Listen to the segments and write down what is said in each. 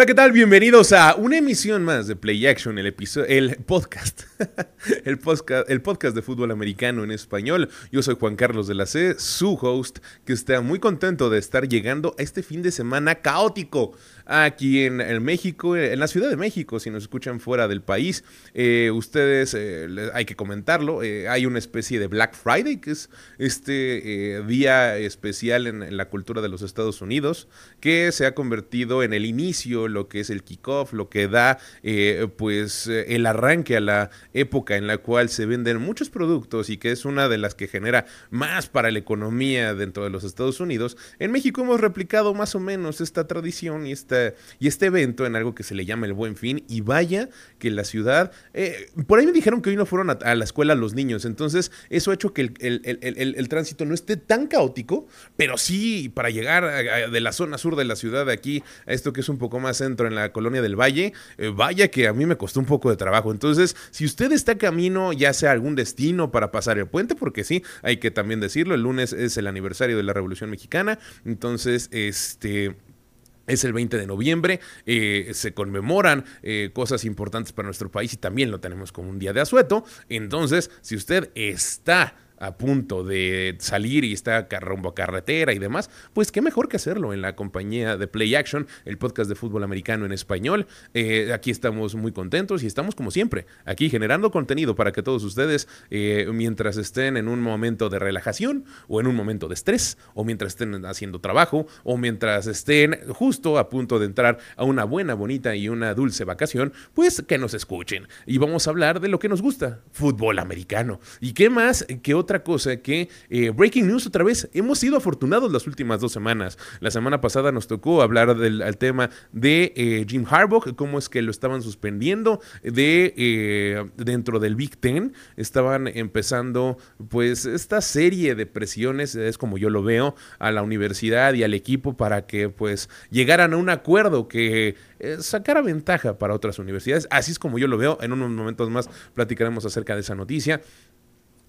Hola, ¿qué tal? Bienvenidos a una emisión más de Play Action, el, el podcast, el podcast, el podcast de fútbol americano en español. Yo soy Juan Carlos de la C, su host, que está muy contento de estar llegando a este fin de semana caótico aquí en, México, en la Ciudad de México, si nos escuchan fuera del país. Eh, ustedes, eh, hay que comentarlo, eh, hay una especie de Black Friday, que es este día especial en, en la cultura de los Estados Unidos, que se ha convertido en el inicio, lo que es el kickoff, lo que da pues el arranque a la época en la cual se venden muchos productos y que es una de las que genera más para la economía dentro de los Estados Unidos. En México hemos replicado más o menos esta tradición y esta y este evento en algo que se le llama el Buen Fin. Y vaya que la ciudad, eh, por ahí me dijeron que hoy no fueron a, la escuela los niños, entonces eso ha hecho que el, tránsito no esté tan caótico, pero sí para llegar de la zona sur de la ciudad de aquí a esto que es un poco más centro en la colonia del Valle, eh, vaya que a mí me costó un poco de trabajo. Entonces, si usted está camino, ya sea algún destino para pasar el puente, porque sí, hay que también decirlo, el lunes es el aniversario de la Revolución Mexicana, entonces, este es el 20 de noviembre, eh, se conmemoran eh, cosas importantes para nuestro país y también lo tenemos como un día de asueto. Entonces, si usted está a punto de salir y está rumbo a carretera y demás, pues qué mejor que hacerlo en la compañía de Play Action, el podcast de fútbol americano en español. Eh, aquí estamos muy contentos y estamos como siempre, aquí generando contenido para que todos ustedes, eh, mientras estén en un momento de relajación o en un momento de estrés, o mientras estén haciendo trabajo, o mientras estén justo a punto de entrar a una buena, bonita y una dulce vacación, pues que nos escuchen. Y vamos a hablar de lo que nos gusta, fútbol americano. ¿Y qué más que otro otra cosa que eh, Breaking News otra vez, hemos sido afortunados las últimas dos semanas. La semana pasada nos tocó hablar del tema de eh, Jim Harbaugh, cómo es que lo estaban suspendiendo de eh, dentro del Big Ten. Estaban empezando pues esta serie de presiones, es como yo lo veo, a la universidad y al equipo para que pues llegaran a un acuerdo que sacara ventaja para otras universidades. Así es como yo lo veo. En unos momentos más platicaremos acerca de esa noticia.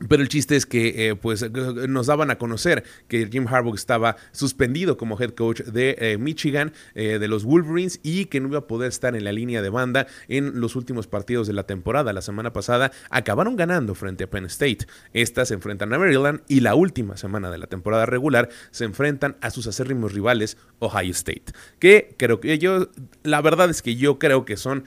Pero el chiste es que eh, pues, nos daban a conocer que Jim Harbaugh estaba suspendido como head coach de eh, Michigan, eh, de los Wolverines, y que no iba a poder estar en la línea de banda en los últimos partidos de la temporada. La semana pasada acabaron ganando frente a Penn State. Estas se enfrentan a Maryland y la última semana de la temporada regular se enfrentan a sus acérrimos rivales Ohio State. Que creo que ellos, la verdad es que yo creo que son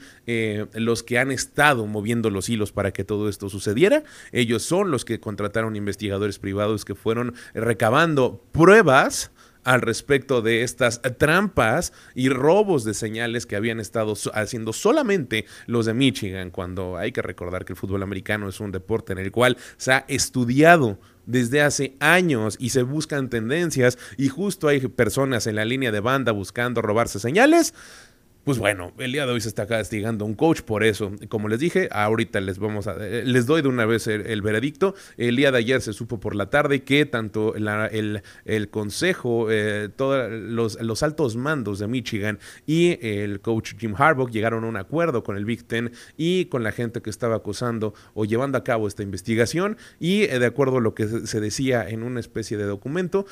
los que han estado moviendo los hilos para que todo esto sucediera. Ellos son los que contrataron investigadores privados que fueron recabando pruebas al respecto de estas trampas y robos de señales que habían estado haciendo solamente los de Michigan, cuando hay que recordar que el fútbol americano es un deporte en el cual se ha estudiado desde hace años y se buscan tendencias y justo hay personas en la línea de banda buscando robarse señales. Pues bueno, el día de hoy se está castigando un coach por eso. Como les dije, ahorita les vamos a eh, les doy de una vez el, veredicto. El día de ayer se supo por la tarde que tanto el, consejo, eh, todos los, altos mandos de Michigan y el coach Jim Harbaugh llegaron a un acuerdo con el Big Ten y con la gente que estaba acusando o llevando a cabo esta investigación. Y eh, de acuerdo a lo que se decía en una especie de documento,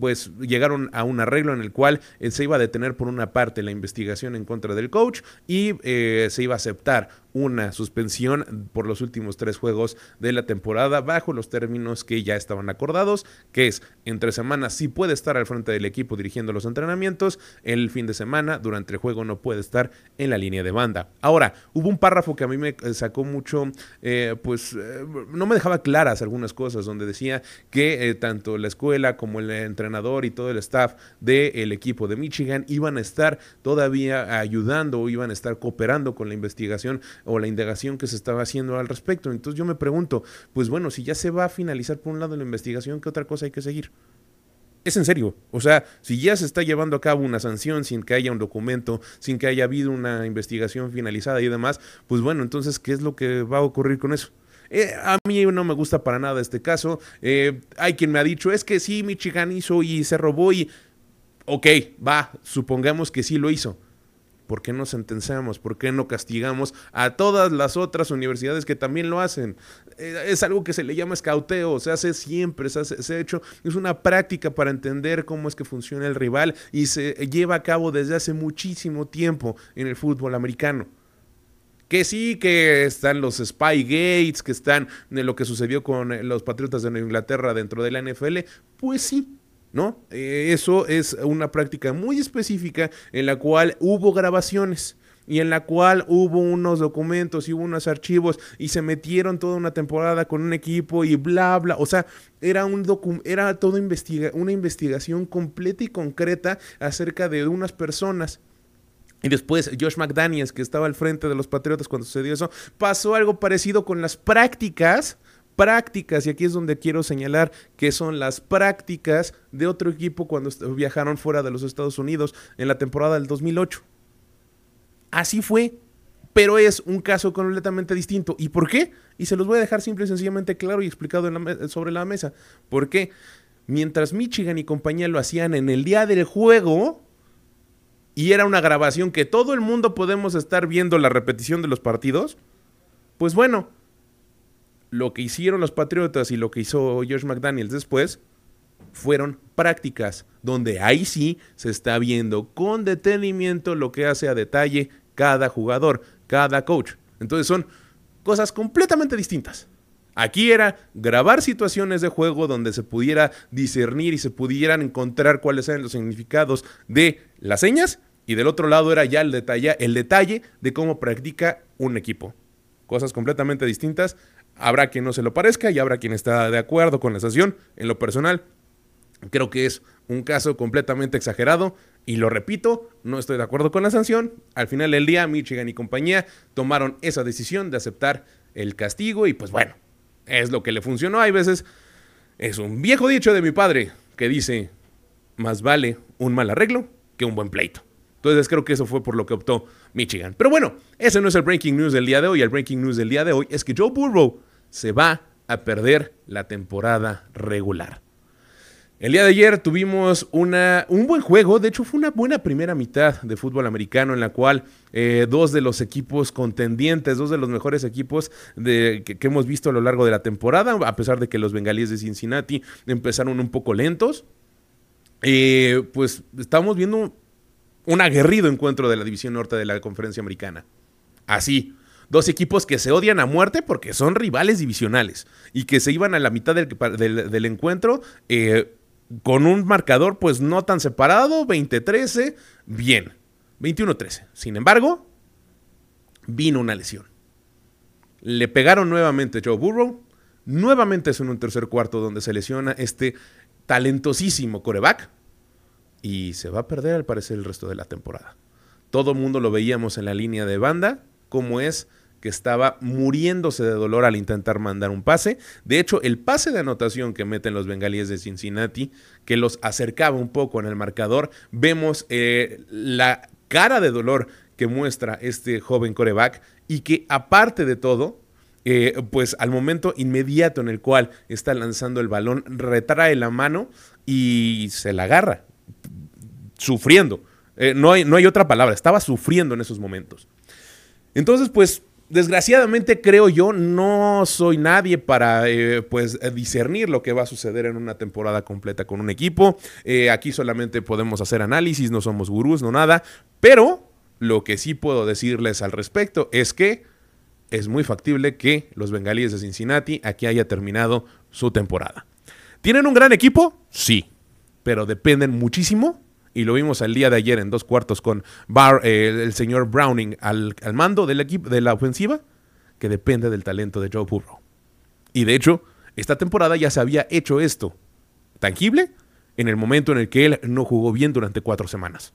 pues llegaron a un arreglo en el cual se iba a detener por una parte la investigación en contra del coach y eh, se iba a aceptar una suspensión por los últimos tres juegos de la temporada bajo los términos que ya estaban acordados, que es entre semanas sí puede estar al frente del equipo dirigiendo los entrenamientos, el fin de semana durante el juego no puede estar en la línea de banda. Ahora, hubo un párrafo que a mí me sacó mucho, eh, pues eh, no me dejaba claras algunas cosas, donde decía que eh, tanto la escuela como el entrenador y todo el staff del equipo de Michigan iban a estar todavía ayudando o iban a estar cooperando con la investigación o la indagación que se estaba haciendo al respecto. Entonces yo me pregunto, pues bueno, si ya se va a finalizar por un lado la investigación, ¿qué otra cosa hay que seguir? Es en serio, o sea, si ya se está llevando a cabo una sanción sin que haya un documento, sin que haya habido una investigación finalizada y demás, pues bueno, entonces, ¿qué es lo que va a ocurrir con eso? Eh, a mí no me gusta para nada este caso. Eh, hay quien me ha dicho, es que sí, Michigan hizo y se robó y... Ok, va, supongamos que sí lo hizo ¿Por qué no sentenciamos? ¿Por qué no castigamos a todas las otras universidades que también lo hacen? Eh, es algo que se le llama escauteo, se hace siempre, se, ha hecho, es una práctica para entender cómo es que funciona el rival y se lleva a cabo desde hace muchísimo tiempo en el fútbol americano. Que sí, que están los Spy Gates, que están lo que sucedió con los Patriotas de Nueva Inglaterra dentro de la NFL, pues sí, ¿no? Eh, eso es una práctica muy específica en la cual hubo grabaciones y en la cual hubo unos documentos y unos archivos y se metieron toda una temporada con un equipo y bla, bla. O sea, era, un era toda investiga una investigación completa y concreta acerca de unas personas y después Josh McDaniels, que estaba al frente de los Patriotas cuando sucedió eso, pasó algo parecido con las prácticas, prácticas, y aquí es donde quiero señalar que son las prácticas de otro equipo cuando viajaron fuera de los Estados Unidos en la temporada del 2008. Así fue, pero es un caso completamente distinto. ¿Y por qué? Y se los voy a dejar simple y sencillamente claro y explicado sobre la mesa. ¿Por qué? Mientras Michigan y compañía lo hacían en el día del juego, y era una grabación que todo el mundo podemos estar viendo la repetición de los partidos, pues bueno, lo que hicieron los Patriotas y lo que hizo Josh McDaniels después fueron prácticas, donde ahí sí se está viendo con detenimiento lo que hace a detalle cada jugador, cada coach. Entonces son cosas completamente distintas. Aquí era grabar situaciones de juego donde se pudiera discernir y se pudieran encontrar cuáles eran los significados de las señas y del otro lado era ya el detalle, el detalle de cómo practica un equipo. Cosas completamente distintas. Habrá quien no se lo parezca y habrá quien está de acuerdo con la sanción. En lo personal, creo que es un caso completamente exagerado y lo repito, no estoy de acuerdo con la sanción. Al final del día, Michigan y compañía tomaron esa decisión de aceptar el castigo y pues bueno, es lo que le funcionó. Hay veces, es un viejo dicho de mi padre que dice, más vale un mal arreglo que un buen pleito. Entonces creo que eso fue por lo que optó Michigan. Pero bueno, ese no es el breaking news del día de hoy. El breaking news del día de hoy es que Joe Burrow se va a perder la temporada regular. El día de ayer tuvimos un buen juego, de hecho fue una buena primera mitad de fútbol americano en la cual eh, dos de los equipos contendientes, dos de los mejores equipos que, hemos visto a lo largo de la temporada, a pesar de que los bengalíes de Cincinnati empezaron un poco lentos, eh, pues estamos viendo un aguerrido encuentro de la División Norte de la Conferencia Americana. Así, dos equipos que se odian a muerte porque son rivales divisionales y que se iban a la mitad del, encuentro eh, con un marcador pues no tan separado, 20-13, bien, 21-13. Sin embargo, vino una lesión. Le pegaron nuevamente Joe Burrow, nuevamente es en un tercer cuarto donde se lesiona este talentosísimo coreback y se va a perder al parecer el resto de la temporada. Todo mundo lo veíamos en la línea de banda, como es que estaba muriéndose de dolor al intentar mandar un pase. De hecho, el pase de anotación que meten los bengalíes de Cincinnati, que los acercaba un poco en el marcador, vemos eh, la cara de dolor que muestra este joven coreback y que aparte de todo, eh, pues al momento inmediato en el cual está lanzando el balón, retrae la mano y se la agarra sufriendo. Eh, no, hay, no hay otra palabra, estaba sufriendo en esos momentos. Entonces, pues, desgraciadamente creo yo, no soy nadie para, eh, pues, discernir lo que va a suceder en una temporada completa con un equipo. Eh, aquí solamente podemos hacer análisis, no somos gurús, no nada. Pero lo que sí puedo decirles al respecto es que es muy factible que los bengalíes de Cincinnati aquí haya terminado su temporada. ¿Tienen un gran equipo? Sí, pero dependen muchísimo y lo vimos el día de ayer en dos cuartos con eh, el señor Browning al, mando del equipo de la ofensiva, que depende del talento de Joe Burrow. Y de hecho, esta temporada ya se había hecho esto tangible en el momento en el que él no jugó bien durante cuatro semanas.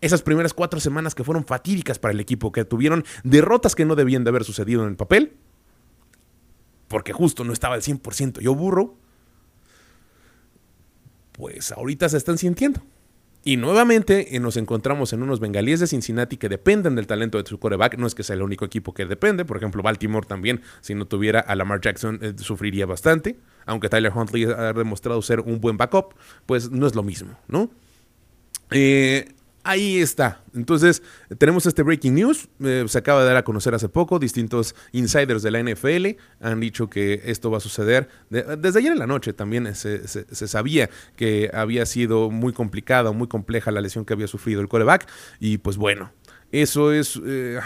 Esas primeras cuatro semanas que fueron fatídicas para el equipo, que tuvieron derrotas que no debían de haber sucedido en el papel, porque justo no estaba al 100% Joe Burrow, pues ahorita se están sintiendo. Y nuevamente eh, nos encontramos en unos bengalíes de Cincinnati que dependen del talento de su coreback. No es que sea el único equipo que depende. Por ejemplo, Baltimore también, si no tuviera a Lamar Jackson, eh, sufriría bastante. Aunque Tyler Huntley ha demostrado ser un buen backup, pues no es lo mismo, ¿no? Eh, ahí está. Entonces, tenemos este breaking news. Eh, se acaba de dar a conocer hace poco. Distintos insiders de la NFL han dicho que esto va a suceder. desde ayer en la noche también se, sabía que había sido muy complicada, muy compleja la lesión que había sufrido el coreback. Y pues bueno, eso es. Eh,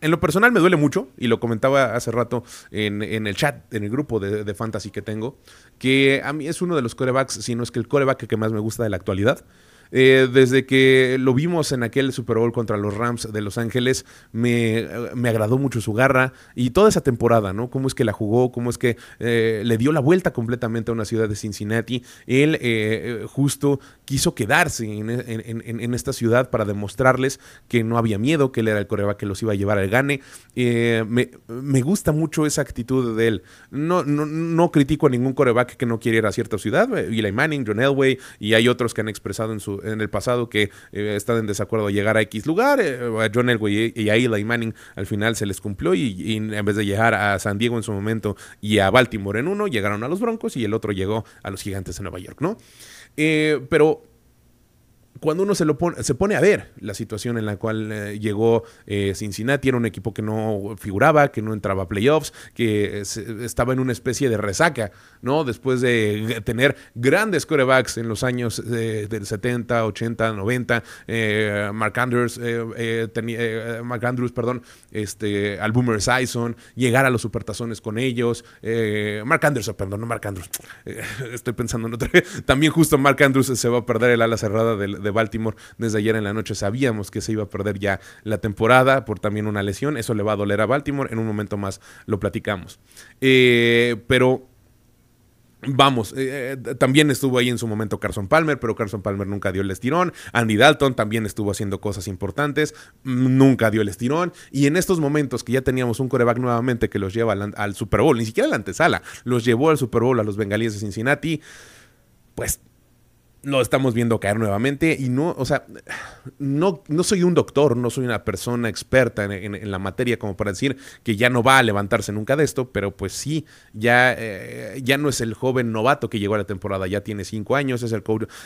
en lo personal me duele mucho, y lo comentaba hace rato en, el chat, en el grupo de, de, fantasy que tengo, que a mí es uno de los corebacks, si no es que el coreback que más me gusta de la actualidad. Eh, desde que lo vimos en aquel Super Bowl contra los Rams de Los Ángeles, me, agradó mucho su garra y toda esa temporada, ¿no? Cómo es que la jugó, cómo es que eh, le dio la vuelta completamente a una ciudad de Cincinnati. Él eh, justo quiso quedarse en, esta ciudad para demostrarles que no había miedo, que él era el coreback que los iba a llevar al gane. Me, gusta mucho esa actitud de él. No, no, no critico a ningún coreback que no quiere ir a cierta ciudad. Eli Manning, John Elway y hay otros que han expresado en su, en el pasado que eh, están en desacuerdo a llegar a X lugar. Eh, a John Elway y a Eli Manning al final se les cumplió y, en vez de llegar a San Diego en su momento y a Baltimore en uno, llegaron a los Broncos y el otro llegó a los Gigantes de Nueva York, ¿no? Eh, pero cuando uno se, lo pone, se pone a ver la situación en la cual eh, llegó eh, Cincinnati, era un equipo que no figuraba, que no entraba a playoffs, que estaba en una especie de resaca, ¿no? Después de tener grandes corebacks en los años del 70, 80, 90, Mark Andrews, eh, Mark Andrews, perdón, este, al Boomer Sison, llegar a los supertazones con ellos, Mark Anderson, perdón, no Mark Andrews, estoy pensando en otro, también justo Mark Andrews se va a perder el ala cerrada del de Baltimore desde ayer en la noche sabíamos que se iba a perder ya la temporada por también una lesión. Eso le va a doler a Baltimore. En un momento más lo platicamos. Eh, pero Vamos, eh, eh, también estuvo ahí en su momento Carson Palmer, pero Carson Palmer nunca dio el estirón. Andy Dalton también estuvo haciendo cosas importantes, nunca dio el estirón. Y en estos momentos que ya teníamos un coreback nuevamente que los lleva al, al Super Bowl, ni siquiera a la antesala, los llevó al Super Bowl a los bengalíes de Cincinnati, pues lo estamos viendo caer nuevamente y no, o sea, no, no soy un doctor, no soy una persona experta en, la materia como para decir que ya no va a levantarse nunca de esto, pero pues sí, ya, eh, ya no es el joven novato que llegó a la temporada, ya tiene cinco años, es el,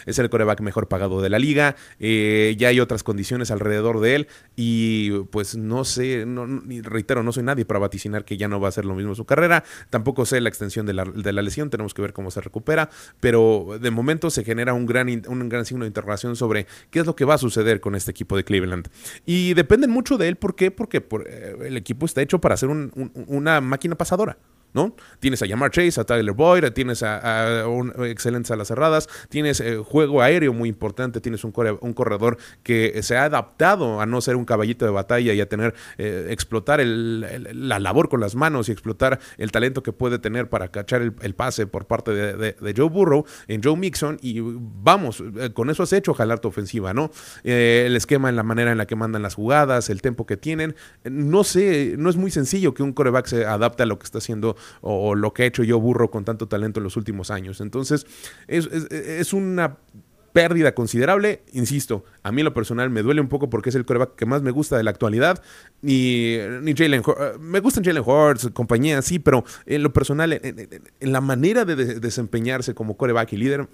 es el coreback mejor pagado de la liga, eh, ya hay otras condiciones alrededor de él y pues no sé, no, reitero, no soy nadie para vaticinar que ya no va a ser lo mismo su carrera, tampoco sé la extensión de la, de la lesión, tenemos que ver cómo se recupera, pero de momento se genera un gran, un gran signo de interrogación sobre qué es lo que va a suceder con este equipo de Cleveland. Y dependen mucho de él, ¿por qué? Porque eh, el equipo está hecho para ser una máquina pasadora. ¿No? Tienes a Yamar Chase, a Tyler Boyd, tienes a, un excelentes las cerradas, tienes eh, juego aéreo muy importante, tienes un, un, corredor que se ha adaptado a no ser un caballito de batalla y a tener, eh, explotar la labor con las manos y explotar el talento que puede tener para cachar el, pase por parte de, Joe Burrow en Joe Mixon y vamos, eh, con eso has hecho jalar tu ofensiva, ¿no? el esquema en la manera en la que mandan las jugadas, el tempo que tienen, no sé, no es muy sencillo que un coreback se adapte a lo que está haciendo o, lo que ha hecho yo burro con tanto talento en los últimos años. Entonces, es, una pérdida considerable. Insisto, a mí lo personal me duele un poco porque es el coreback que más me gusta de la actualidad. Ni, ni Jalen eh, Me gustan Jalen Hurts, compañía, sí, pero en lo personal, en, la manera de, desempeñarse como coreback y líder,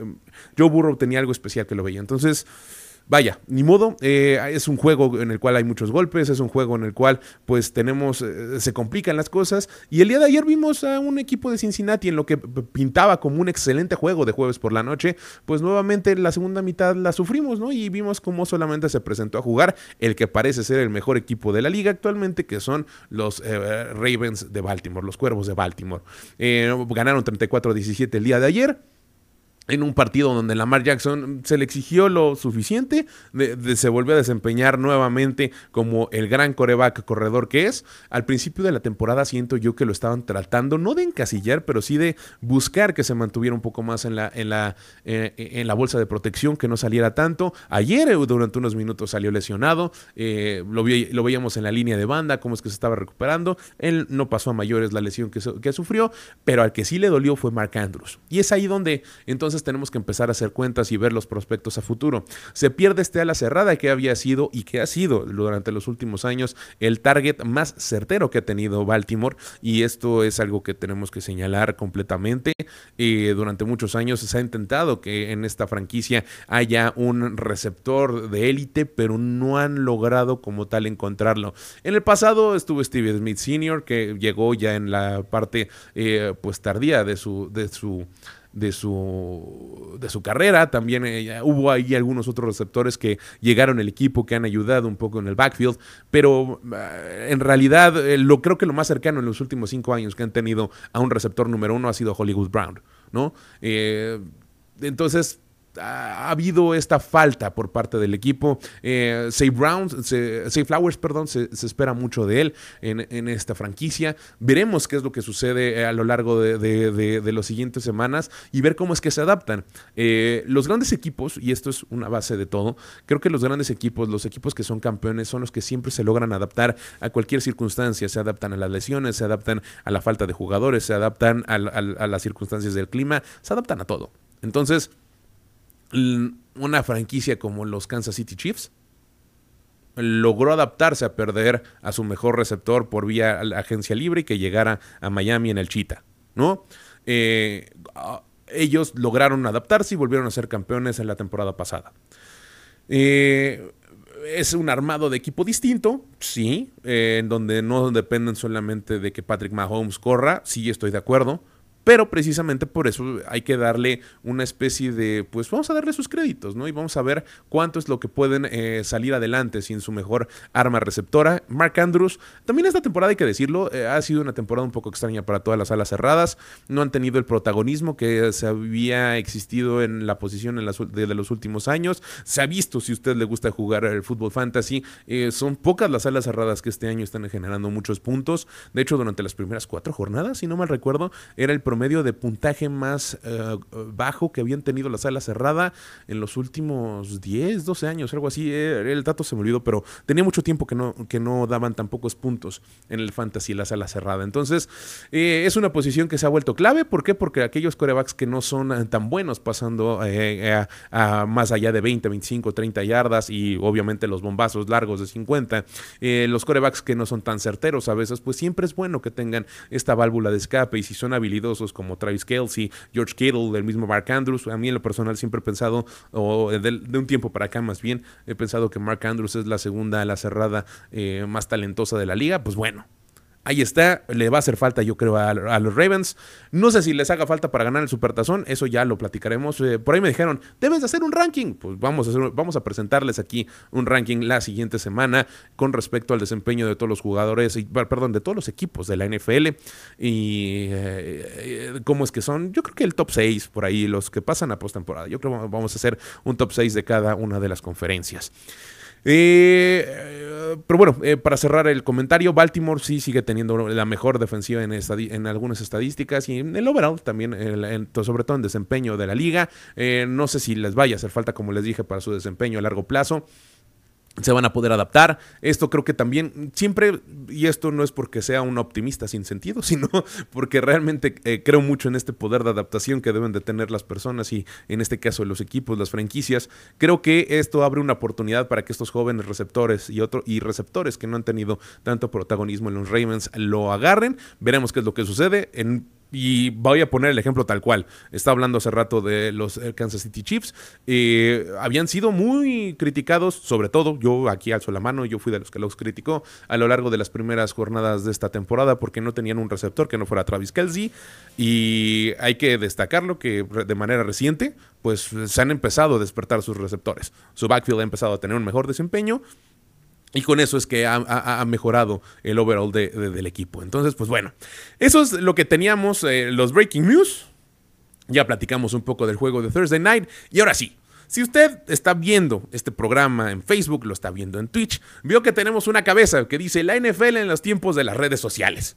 Joe Burrow tenía algo especial que lo veía. Entonces. Vaya, ni modo, eh, es un juego en el cual hay muchos golpes, es un juego en el cual pues tenemos, eh, se complican las cosas y el día de ayer vimos a un equipo de Cincinnati en lo que pintaba como un excelente juego de jueves por la noche, pues nuevamente la segunda mitad la sufrimos, ¿no? Y vimos cómo solamente se presentó a jugar el que parece ser el mejor equipo de la liga actualmente, que son los eh, Ravens de Baltimore, los Cuervos de Baltimore. ganaron 34-17 el día de ayer en un partido donde Lamar Jackson se le exigió lo suficiente, de, se volvió a desempeñar nuevamente como el gran coreback corredor que es. Al principio de la temporada siento yo que lo estaban tratando, no de encasillar, pero sí de buscar que se mantuviera un poco más en la, en la, eh, en la bolsa de protección, que no saliera tanto. Ayer eh, durante unos minutos salió lesionado, eh, lo, lo, veíamos en la línea de banda, cómo es que se estaba recuperando. Él no pasó a mayores la lesión que, que sufrió, pero al que sí le dolió fue Mark Andrews. Y es ahí donde entonces tenemos que empezar a hacer cuentas y ver los prospectos a futuro. Se pierde este ala cerrada que había sido y que ha sido durante los últimos años el target más certero que ha tenido Baltimore y esto es algo que tenemos que señalar completamente. Eh, durante muchos años se ha intentado que en esta franquicia haya un receptor de élite, pero no han logrado como tal encontrarlo. En el pasado estuvo Steve Smith Sr., que llegó ya en la parte eh, pues tardía de su, de su de su, de su carrera. También eh, hubo ahí algunos otros receptores que llegaron al equipo, que han ayudado un poco en el backfield. Pero eh, en realidad, lo, creo que lo más cercano en los últimos cinco años que han tenido a un receptor número uno ha sido Hollywood Brown. ¿no? entonces, ha habido esta falta por parte del equipo. Eh, Say Brown, Say Flowers, perdón, se, espera mucho de él en, esta franquicia. Veremos qué es lo que sucede eh, a lo largo de, de, las siguientes semanas y ver cómo es que se adaptan. Eh, los grandes equipos, y esto es una base de todo, creo que los grandes equipos, los equipos que son campeones, son los que siempre se logran adaptar a cualquier circunstancia. Se adaptan a las lesiones, se adaptan a la falta de jugadores, se adaptan a las circunstancias del clima, se adaptan a todo. Entonces, una franquicia como los Kansas City Chiefs logró adaptarse a perder a su mejor receptor por vía agencia libre y que llegara a Miami en el Cheetah, ¿no? Eh, ellos lograron adaptarse y volvieron a ser campeones en la temporada pasada. Eh, es un armado de equipo distinto, sí, eh, en donde no dependen solamente de que Patrick Mahomes corra, sí estoy de acuerdo, pero precisamente por eso hay que darle una especie de, pues vamos a darle sus créditos, ¿no? Y vamos a ver cuánto es lo que pueden eh, salir adelante sin su mejor arma receptora. Mark Andrews, también esta temporada hay que decirlo, eh, ha sido una temporada un poco extraña para todas las alas cerradas. No han tenido el protagonismo que se había existido en la posición en de, los últimos años. Se ha visto si a usted le gusta jugar el fútbol fantasy. Eh, son pocas las alas cerradas que este año están generando muchos puntos. De hecho, durante las primeras cuatro jornadas, si no mal recuerdo, era el medio de puntaje más eh, bajo que habían tenido la sala cerrada en los últimos 10, 12 años, algo así. Eh, el dato se me olvidó, pero tenía mucho tiempo que no, que no daban tan pocos puntos en el fantasy la sala cerrada. Entonces, eh, es una posición que se ha vuelto clave. ¿Por qué? Porque aquellos corebacks que no son tan buenos pasando a, más allá de 20, 25, 30 yardas y obviamente los bombazos largos de 50, los corebacks que no son tan certeros a veces, pues siempre es bueno que tengan esta válvula de escape y si son habilidosos como Travis Kelsey, George Kittle, el mismo Mark Andrews. A mí en lo personal siempre he pensado, o de, un tiempo para acá más bien, he pensado que Mark Andrews es la segunda, la cerrada eh, más talentosa de la liga. Pues bueno, Ahí está, le va a hacer falta yo creo a, los Ravens. No sé si les haga falta para ganar el Supertazón, eso ya lo platicaremos. Eh, por ahí me dijeron, debes de hacer un ranking. Pues vamos a, hacer, vamos a presentarles aquí un ranking la siguiente semana con respecto al desempeño de todos los jugadores, y, perdón, de todos los equipos de la NFL y eh, cómo es que son. Yo creo que el top 6 por ahí, los que pasan a postemporada. Yo creo que vamos a hacer un top 6 de cada una de las conferencias. Eh, pero bueno, eh, para cerrar el comentario, Baltimore sí sigue teniendo la mejor defensiva en, algunas estadísticas y en el overall también, sobre todo en desempeño de la liga. Eh, no sé si les vaya a hacer falta, como les dije, para su desempeño a largo plazo se van a poder adaptar. Esto creo que también siempre, y esto no es porque sea un optimista sin sentido, sino porque realmente eh, creo mucho en este poder de adaptación que deben de tener las personas y en este caso los equipos, las franquicias. Creo que esto abre una oportunidad para que estos jóvenes receptores y, otro, y receptores que no han tenido tanto protagonismo en los Ravens lo agarren. Veremos qué es lo que sucede. En y voy a poner el ejemplo tal cual. Estaba hablando hace rato de los eh, Kansas City Chiefs. Habían sido muy criticados, sobre todo, yo aquí alzo la mano, yo fui de los que los criticó a lo largo de las primeras jornadas de esta temporada porque no tenían un receptor que no fuera Travis Kelsey. Y hay que destacarlo que de manera reciente, pues se han empezado a despertar sus receptores. Su backfield ha empezado a tener un mejor desempeño. Y con eso es que ha, mejorado el overall del equipo. Entonces, pues bueno, eso es lo que teníamos, eh, los breaking news. Ya platicamos un poco del juego de Thursday Night. Y ahora sí, si usted está viendo este programa en Facebook, lo está viendo en Twitch, vio que tenemos una cabeza que dice la NFL en los tiempos de las redes sociales.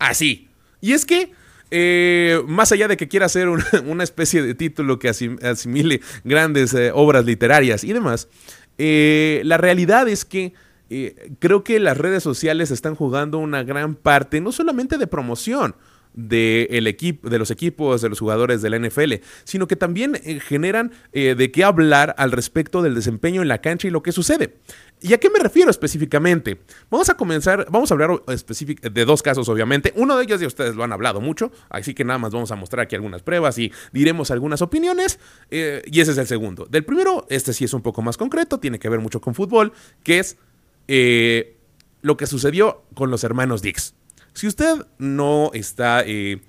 Así. Y es que, eh, más allá de que quiera hacer una, especie de título que asimile grandes eh, obras literarias y demás, la realidad es que creo que las redes sociales están jugando una gran parte, no solamente de promoción, de, equipo, de los equipos, de los jugadores de la NFL, sino que también eh, generan eh, de qué hablar al respecto del desempeño en la cancha y lo que sucede. ¿Y a qué me refiero específicamente? Vamos a comenzar, vamos a hablar de dos casos, obviamente. Uno de ellos ya ustedes lo han hablado mucho, así que nada más vamos a mostrar aquí algunas pruebas y diremos algunas opiniones. Eh, y ese es el segundo. Del primero, este sí es un poco más concreto, tiene que ver mucho con fútbol, que es lo que sucedió con los hermanos Dix. Si usted no está, eh,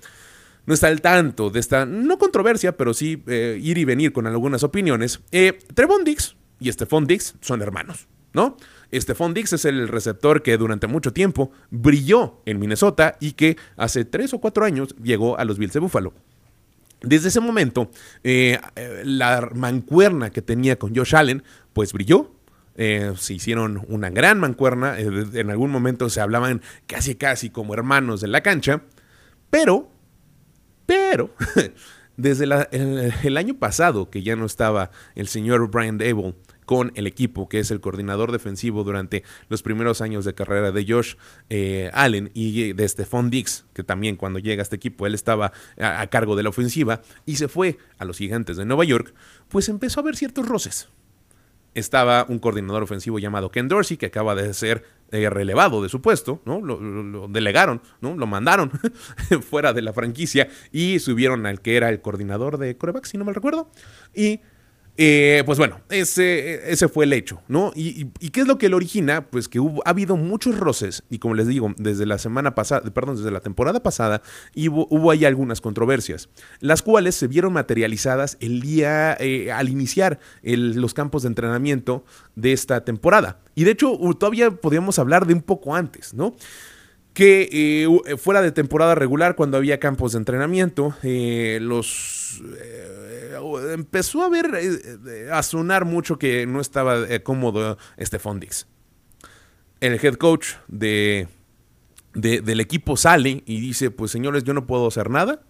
no está al tanto de esta, no controversia, pero sí eh, ir y venir con algunas opiniones, eh, Trevon Dix y Stephon Dix son hermanos, ¿no? Stephon Dix es el receptor que durante mucho tiempo brilló en Minnesota y que hace tres o cuatro años llegó a los Bills de Buffalo. Desde ese momento, la mancuerna que tenía con Josh Allen, pues brilló, eh, se hicieron una gran mancuerna, eh, en algún momento se hablaban casi casi como hermanos de la cancha, pero, pero, desde el, año pasado que ya no estaba el señor Brian Dable con el equipo, que es el coordinador defensivo durante los primeros años de carrera de Josh eh, Allen y de Stephon Dix, que también cuando llega a este equipo él estaba a, a cargo de la ofensiva y se fue a los gigantes de Nueva York, pues empezó a haber ciertos roces estaba un coordinador ofensivo llamado Ken Dorsey, que acaba de ser eh, relevado de su puesto, ¿no? Lo, delegaron, ¿no? Lo mandaron fuera de la franquicia y subieron al que era el coordinador de coreback, si no me recuerdo. Y eh, pues bueno, ese, ese fue el hecho, ¿no? Y, qué es lo que lo origina? Pues que hubo, ha habido muchos roces, y como les digo, desde la semana pasada, perdón, desde la temporada pasada, hubo, hubo ahí algunas controversias, las cuales se vieron materializadas el día eh, al iniciar los campos de entrenamiento de esta temporada. Y de hecho, todavía podríamos hablar de un poco antes, ¿no? que eh, fuera de temporada regular, cuando había campos de entrenamiento, los empezó a ver, eh, a sonar mucho que no estaba eh, cómodo Stephon Dix. El head coach de, del equipo sale y dice, pues señores, yo no puedo hacer nada.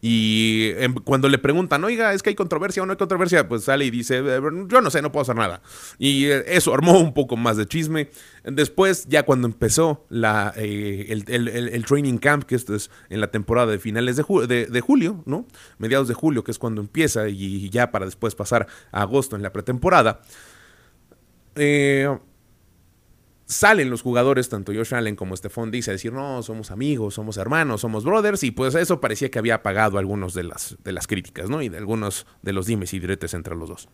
Y cuando le preguntan, oiga, es que hay controversia o no hay controversia, pues sale y dice, eh, yo no sé, no puedo hacer nada. Y eh, eso armó un poco más de chisme. Después, ya cuando empezó la, eh, el, training camp, que esto es en la temporada de finales de, de, julio, ¿no? Mediados de julio, que es cuando empieza, y ya para después pasar a agosto en la pretemporada. Eh, salen los jugadores, tanto Josh Allen como Stephon Diggs, a decir, no, somos amigos, somos hermanos, somos brothers, y pues eso parecía que había apagado algunos de las, de las críticas, ¿no? Y de algunos de los dimes y diretes entre los dos.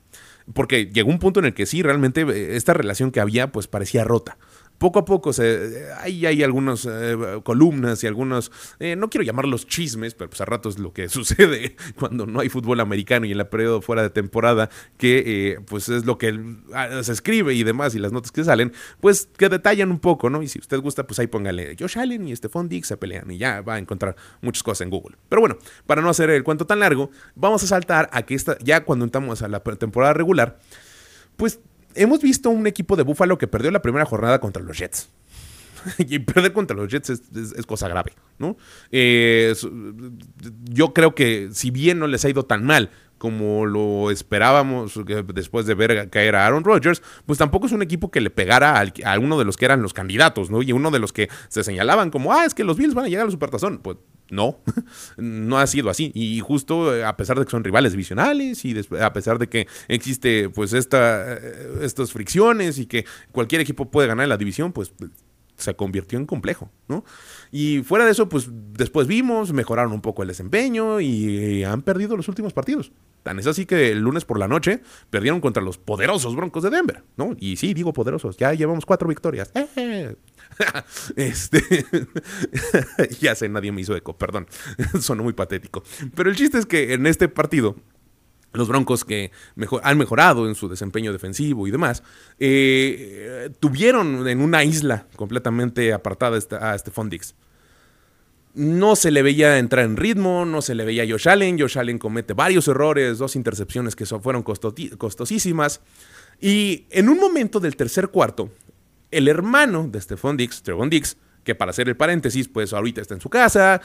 Porque llegó un punto en el que sí, realmente eh, esta relación que había, pues parecía rota poco a poco se, hay, hay algunas eh, columnas y algunos, eh, no quiero llamarlos chismes, pero pues a ratos lo que sucede cuando no hay fútbol americano y en la periodo fuera de temporada, que eh, pues es lo que ah, se escribe y demás y las notas que salen, pues que detallan un poco, ¿no? Y si usted gusta, pues ahí póngale Josh Allen y Stephon Diggs se pelean y ya va a encontrar muchas cosas en Google. Pero bueno, para no hacer el cuento tan largo, vamos a saltar a que esta, ya cuando entramos a la temporada regular, pues hemos visto un equipo de Búfalo que perdió la primera jornada contra los Jets. y perder contra los Jets es, cosa grave, ¿no? Eh, yo creo que si bien no les ha ido tan mal como lo esperábamos después de ver caer a Aaron Rodgers, pues tampoco es un equipo que le pegara a uno de los que eran los candidatos, ¿no? Y uno de los que se señalaban como, ah, es que los Bills van a llegar al Supertazón. Pues no, no ha sido así. Y justo eh, a pesar de que son rivales divisionales y a pesar de que existe pues esta, eh, estas fricciones y que cualquier equipo puede ganar la división, pues se convirtió en complejo, ¿no? Y fuera de eso, pues después vimos, mejoraron un poco el desempeño y han perdido los últimos partidos. Tan es así que el lunes por la noche perdieron contra los poderosos Broncos de Denver, ¿no? Y sí, digo poderosos, ya llevamos cuatro victorias. este. ya sé, nadie me hizo eco, perdón. Sonó muy patético. Pero el chiste es que en este partido los Broncos que han mejorado en su desempeño defensivo y demás, eh, tuvieron en una isla completamente apartada a Stephon Diggs no se le veía entrar en ritmo, no se le veía a Josh Allen. Josh Allen comete varios errores, dos intercepciones que fueron costosísimas. Y en un momento del tercer cuarto, el hermano de Stephon Dix, Trevon Dix, que para hacer el paréntesis, pues ahorita está en su casa,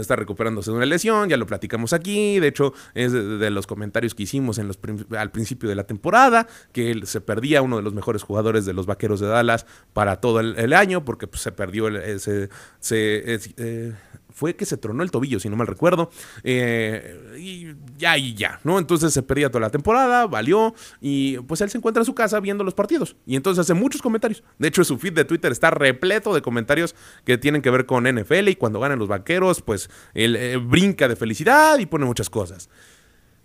está recuperándose de una lesión, ya lo platicamos aquí, de hecho es de, los comentarios que hicimos al principio de la temporada, que se perdía uno de los mejores jugadores de los Vaqueros de Dallas para todo el, año, porque pues, se perdió, ese, se, eh, fue que se tronó el tobillo, si no mal recuerdo. Eh, y ya, y ya, ¿no? Entonces se perdía toda la temporada, valió, y pues él se encuentra en su casa viendo los partidos. Y entonces hace muchos comentarios. De hecho, su feed de Twitter está repleto de comentarios que tienen que ver con NFL y cuando ganan los vaqueros, pues él eh, brinca de felicidad y pone muchas cosas.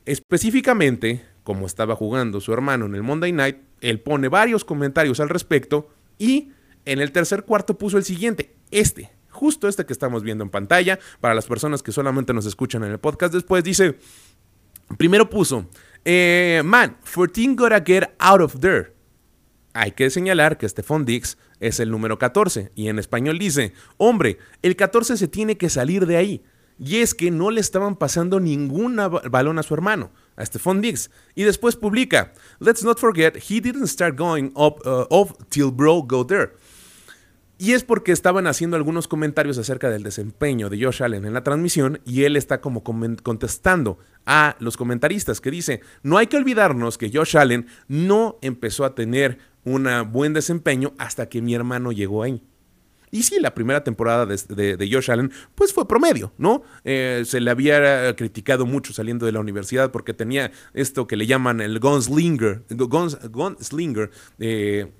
Específicamente, como estaba jugando su hermano en el Monday Night, él pone varios comentarios al respecto y en el tercer cuarto puso el siguiente, este, justo este que estamos viendo en pantalla, para las personas que solamente nos escuchan en el podcast después, dice, primero puso, eh, man, 14 gotta get out of there. Hay que señalar que Stephon Dix es el número 14 y en español dice, hombre, el 14 se tiene que salir de ahí. Y es que no le estaban pasando ningún balón a su hermano, a Stephon Diggs. Y después publica, let's not forget, he didn't start going up uh, off till bro go there. Y es porque estaban haciendo algunos comentarios acerca del desempeño de Josh Allen en la transmisión y él está como contestando a los comentaristas que dice, no hay que olvidarnos que Josh Allen no empezó a tener un buen desempeño hasta que mi hermano llegó ahí. Y sí, la primera temporada de, Josh Allen, pues fue promedio, ¿no? Eh, se le había criticado mucho saliendo de la universidad porque tenía esto que le llaman el gunslinger, gunslinger, eh,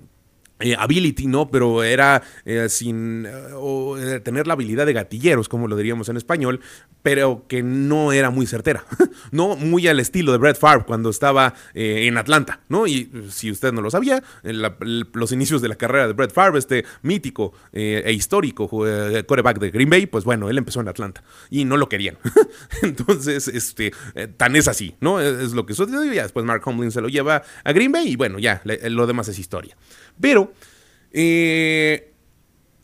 eh, ability, ¿no? Pero era eh, sin eh, tener la habilidad de gatilleros, como lo diríamos en español, pero que no era muy certera, ¿no? Muy al estilo de Brett Favre cuando estaba en Atlanta, ¿no? Y si usted no lo sabía, los inicios de la carrera de Brett Favre, este mítico e histórico coreback de Green Bay, pues bueno, él empezó en Atlanta y no lo querían. Entonces, este, tan es así, ¿no? Es, lo que sucedió y ya después Mark Humlin se lo lleva a Green Bay y bueno, ya, lo demás es historia. Pero, eh,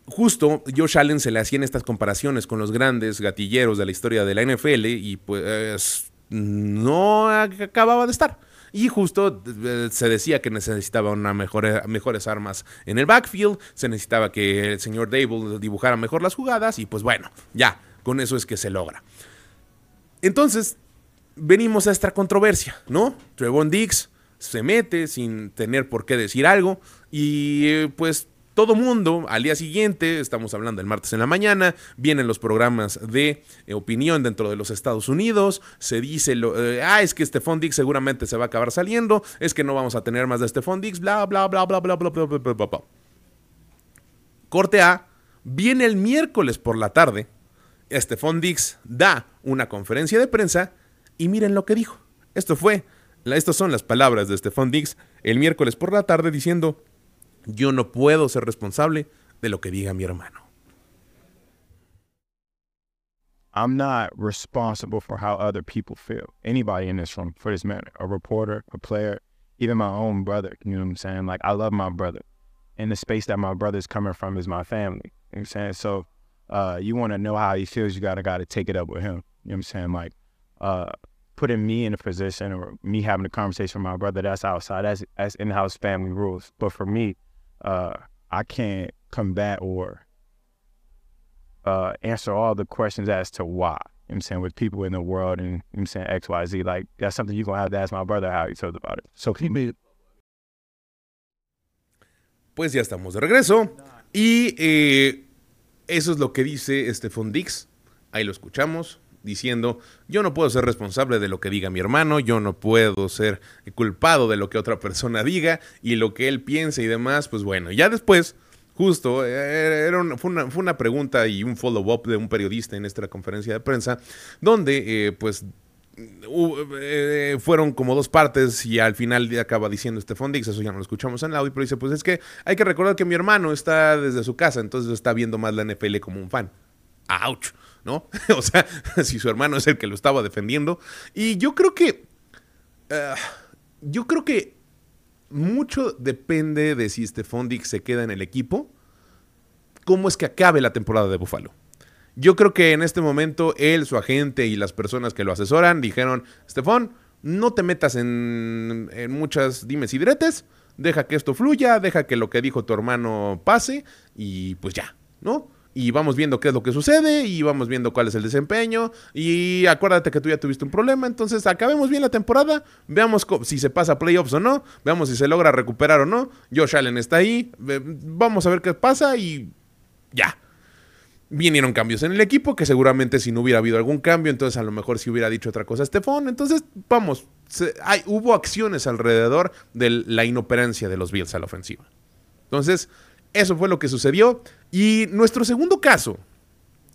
justo Josh Allen se le hacían estas comparaciones con los grandes gatilleros de la historia de la NFL y pues no acababa de estar. Y justo eh, se decía que necesitaba una mejor, mejores armas en el backfield, se necesitaba que el señor Dable dibujara mejor las jugadas y pues bueno, ya, con eso es que se logra. Entonces, venimos a esta controversia, ¿no? Trevon Diggs se mete sin tener por qué decir algo y eh, pues todo mundo al día siguiente, estamos hablando del martes en la mañana, vienen los programas de eh, opinión dentro de los Estados Unidos, se dice, lo, eh, ah, es que Stephon Dix seguramente se va a acabar saliendo, es que no vamos a tener más de Stephon Dix, bla, bla, bla, bla, bla, bla, bla, bla, bla, bla. Corte A, viene el miércoles por la tarde, Stephon Dix da una conferencia de prensa y miren lo que dijo. Esto fue estas son las palabras de Stefan Diggs el miércoles por la tarde diciendo, yo no puedo ser responsable de lo que diga mi hermano. I'm not responsible for how other people feel. Anybody in this room, for this matter, a reporter, a player, even my own brother. You know what I'm saying? Like I love my brother, and the space that my brother's coming from is my family. You know what I'm saying? So, uh, you want to know how he feels, you gotta gotta take it up with him. You know what I'm saying? Like, uh, putting me in a position or me having a conversation with my brother, that's outside. That's that's in house family rules. But for me, uh, I can't combat or uh, answer all the questions as to why. You know I'm saying with people in the world and you know I'm saying X, Y, Z. Like that's something you're gonna have to ask my brother how he feels about it. So he made Pues ya estamos de regreso. Y eh, eso es lo que dice Stephon Dix. Ahí lo escuchamos. Diciendo, yo no puedo ser responsable de lo que diga mi hermano, yo no puedo ser culpado de lo que otra persona diga y lo que él piense y demás, pues bueno, ya después, justo, eh, era fue, una, pregunta y un follow-up de un periodista en esta conferencia de prensa, donde eh, pues eh, fueron como dos partes y al final acaba diciendo Stefan Dix, eso ya no lo escuchamos en el audio, pero dice, pues es que hay que recordar que mi hermano está desde su casa, entonces está viendo más la NFL como un fan. ¡Auch! ¿No? o sea, si su hermano es el que lo estaba defendiendo. Y yo creo que... Eh, yo creo que mucho depende de si Stephon Dix se queda en el equipo, cómo es que acabe la temporada de Buffalo. Yo creo que en este momento él, su agente y las personas que lo asesoran dijeron, Stephon, no te metas en, en muchas dimes y diretes, deja que esto fluya, deja que lo que dijo tu hermano pase y pues ya, ¿no? Y vamos viendo qué es lo que sucede y vamos viendo cuál es el desempeño y acuérdate que tú ya tuviste un problema, entonces acabemos bien la temporada, veamos si se pasa playoffs o no, veamos si se logra recuperar o no, Josh Allen está ahí, vamos a ver qué pasa y ya. Vinieron cambios en el equipo, que seguramente si no hubiera habido algún cambio, entonces a lo mejor si hubiera dicho otra cosa Estefón. Entonces, vamos, hay, hubo acciones alrededor de la inoperancia de los Bills a la ofensiva. Entonces, eso fue lo que sucedió. Y nuestro segundo caso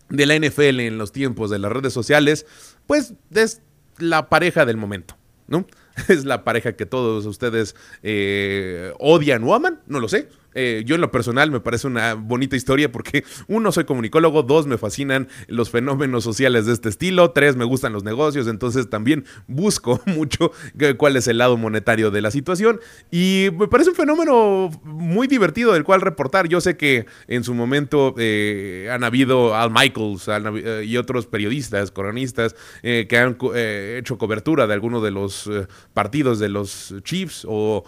de la NFL en los tiempos de las redes sociales, pues es la pareja del momento, ¿no? Es la pareja que todos ustedes eh, odian o aman, no lo sé. Eh, yo en lo personal me parece una bonita historia porque uno, soy comunicólogo, dos, me fascinan los fenómenos sociales de este estilo, tres, me gustan los negocios, entonces también busco mucho cuál es el lado monetario de la situación y me parece un fenómeno muy divertido del cual reportar. Yo sé que en su momento eh, han habido Al Michaels eh, y otros periodistas, cronistas que han hecho cobertura de algunos de los partidos de los Chiefs o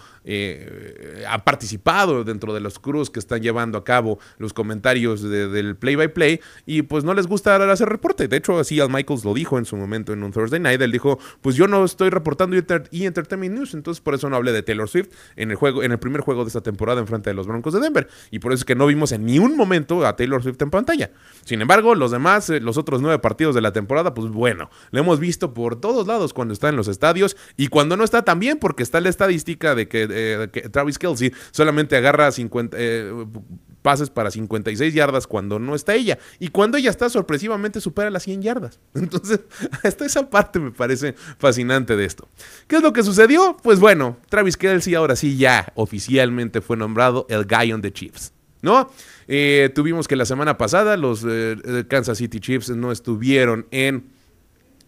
han participado dentro de de los Cruz que están llevando a cabo los comentarios del play by play y pues no les gusta hacer reporte. De hecho, así Al Michaels lo dijo en su momento en un Thursday Night. Él dijo, pues yo no estoy reportando y Entertainment News, entonces por eso no hablé de Taylor Swift en el juego, en el primer juego de esta temporada en frente de los Broncos de Denver. Y por eso es que no vimos en ni un momento a Taylor Swift en pantalla. Sin embargo, los demás, eh, los otros nueve partidos de la temporada, pues bueno, lo hemos visto por todos lados cuando está en los estadios y cuando no está también porque está la estadística de que, eh, Travis Kelsey solamente agarra 50, eh, pases para 56 yardas cuando no está ella. Y cuando ella está, sorpresivamente supera las 100 yardas. Entonces, hasta esa parte me parece fascinante de esto. ¿Qué es lo que sucedió? Pues bueno, Travis Kelsey ahora sí ya oficialmente fue nombrado el Guy on the Chiefs. ¿No? Eh, tuvimos que la semana pasada los Kansas City Chiefs no estuvieron en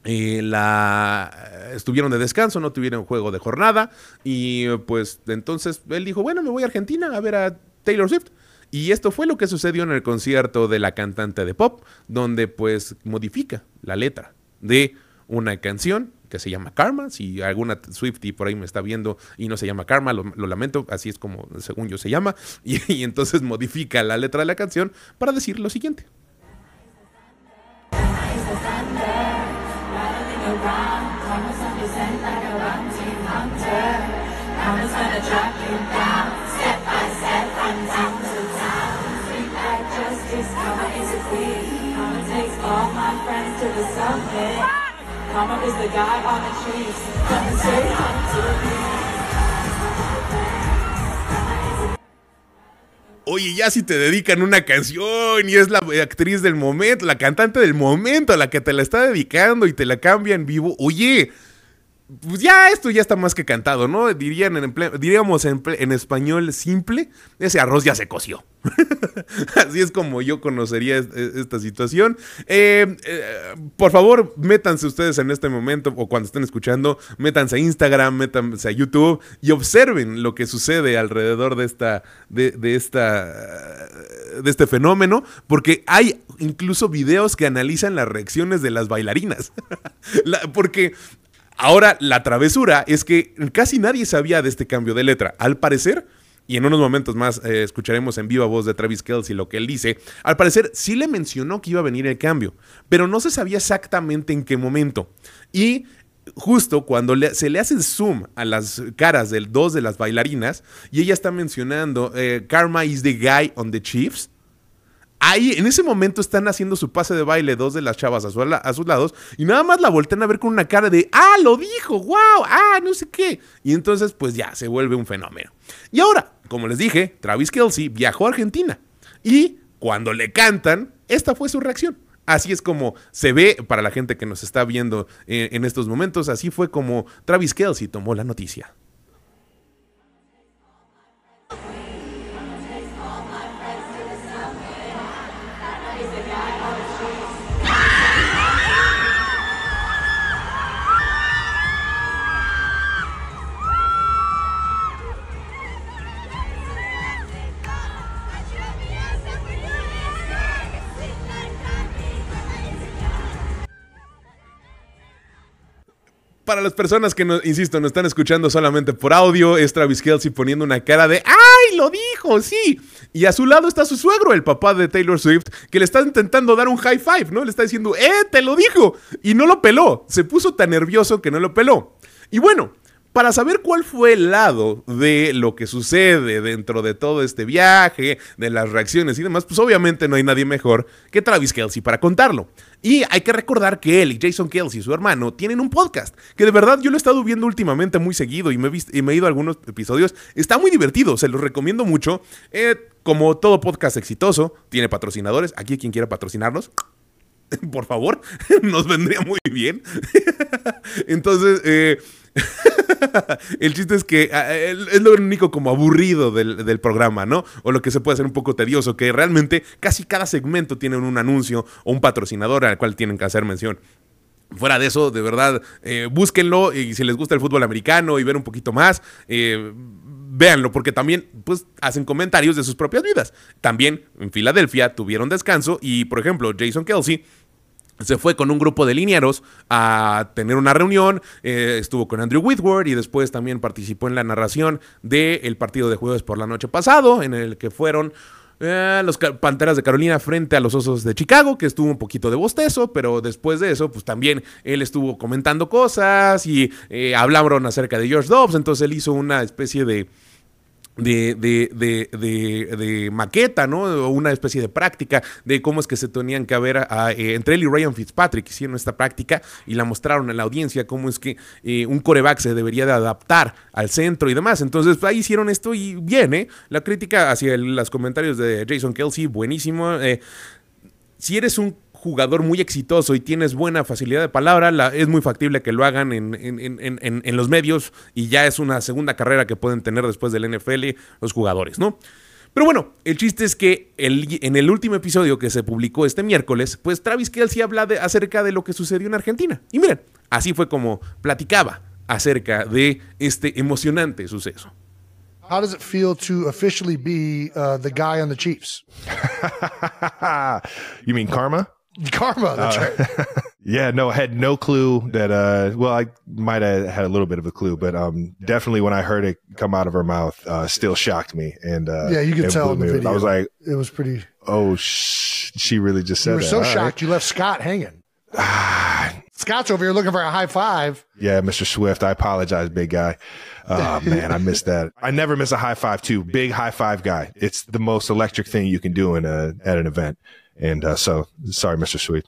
la estuvieron de descanso, no tuvieron juego de jornada y pues entonces él dijo, bueno, me voy a Argentina a ver a Taylor Swift. Y esto fue lo que sucedió en el concierto de la cantante de pop, donde pues modifica la letra de una canción que se llama Karma. Si alguna Swifty por ahí me está viendo y no se llama Karma, lo, lamento, así es como según yo se llama. Y, entonces modifica la letra de la canción para decir lo siguiente. รักความรู้สึกที่แสนต่างกับรักจริงของเธอความรู้สึกที่ drag you down step by step from town to town street life justice karma is a thief. karma takes all my friends to the summit karma is the guy on the trees come and say hi to me Oye, ya si te dedican una canción y es la actriz del momento, la cantante del momento, a la que te la está dedicando y te la cambia en vivo, oye, pues ya esto ya está más que cantado, ¿no? Dirían en diríamos en, español simple, ese arroz ya se coció. Así es como yo conocería esta situación. Eh, eh, por favor, métanse ustedes en este momento o cuando estén escuchando, métanse a Instagram, métanse a YouTube y observen lo que sucede alrededor de esta, de, esta, de este fenómeno, porque hay incluso videos que analizan las reacciones de las bailarinas. porque Ahora, la travesura es que casi nadie sabía de este cambio de letra. Al parecer, y en unos momentos más eh, escucharemos en viva voz de Travis Kelsey lo que él dice, al parecer sí le mencionó que iba a venir el cambio, pero no se sabía exactamente en qué momento. Y justo cuando se le hace zoom a las caras de dos de las bailarinas y ella está mencionando eh, Karma is the guy on the Chiefs, Ahí, en ese momento están haciendo su pase de baile dos de las chavas a, sus lados y nada más la voltean a ver con una cara de, ah, lo dijo, wow, ah, no sé qué. Y entonces, pues ya, se vuelve un fenómeno. Y ahora, como les dije, Travis Kelsey viajó a Argentina y cuando le cantan, esta fue su reacción. Así es como se ve para la gente que nos está viendo eh, en estos momentos, así fue como Travis Kelsey tomó la noticia. Para las personas que, no, insisto, no están escuchando solamente por audio, es Travis Kelsey poniendo una cara de ¡Ay, lo dijo! ¡Sí! Y a su lado está su suegro, el papá de Taylor Swift, que le está intentando dar un high five, ¿no? Le está diciendo ¡Eh, te lo dijo! Y no lo peló. Se puso tan nervioso que no lo peló. Y bueno, para saber cuál fue el lado de lo que sucede dentro de todo este viaje, de las reacciones y demás, pues obviamente no hay nadie mejor que Travis Kelsey para contarlo. Y hay que recordar que él y Jason Kelsey, su hermano, tienen un podcast que de verdad yo lo he estado viendo últimamente muy seguido y me he, visto, y me he ido a algunos episodios. Está muy divertido, se los recomiendo mucho. Eh, como todo podcast exitoso, tiene patrocinadores. Aquí quien quiera patrocinarnos, por favor, nos vendría muy bien. Entonces, eh, el chiste es que ah, es lo único como aburrido del, programa, ¿no? O lo que se puede hacer un poco tedioso, que realmente casi cada segmento tiene un anuncio o un patrocinador al cual tienen que hacer mención. Fuera de eso, de verdad, eh, búsquenlo y si les gusta el fútbol americano y ver un poquito más, eh, véanlo, porque también pues, hacen comentarios de sus propias vidas. También en Filadelfia tuvieron descanso y, por ejemplo, Jason Kelsey se fue con un grupo de linieros a tener una reunión, eh, estuvo con Andrew Whitworth y después también participó en la narración del partido de jueves por la noche pasado, en el que fueron eh, los Panteras de Carolina frente a los Osos de Chicago, que estuvo un poquito de bostezo, pero después de eso, pues también él estuvo comentando cosas y eh, hablaron acerca de George Dobbs, entonces él hizo una especie de de, de, de, de, maqueta, ¿no? Una especie de práctica de cómo es que se tenían que ver eh, entre él y Ryan Fitzpatrick hicieron esta práctica y la mostraron a la audiencia cómo es que eh, un coreback se debería de adaptar al centro y demás. Entonces ahí hicieron esto y viene la crítica hacia los comentarios de Jason Kelsey, buenísimo. Eh, si eres un jugador muy exitoso y tienes buena facilidad de palabra, es muy factible que lo hagan en, los medios y ya es una segunda carrera que pueden tener después del NFL los jugadores, ¿no? Pero bueno, el chiste es que en el último episodio que se publicó este miércoles, pues Travis Kelsey habla de, acerca de lo que sucedió en Argentina. Y miren, así fue como platicaba acerca de este emocionante suceso. How does it feel to officially be uh, the guy on the Chiefs? you mean karma? Karma, that's uh, right. yeah, no, I had no clue that, uh, well, I might have had a little bit of a clue, but, um, definitely when I heard it come out of her mouth, uh, still shocked me. And, uh, yeah, you could tell in the video. I was like, it was pretty. Oh, sh- she really just said You were that. so All shocked right. you left Scott hanging. Scott's over here looking for a high five. Yeah, Mr. Swift, I apologize, big guy. Oh man, I missed that. I never miss a high five too. Big high five guy. It's the most electric thing you can do in a at an event. And uh, so, sorry, Mr. Sweet.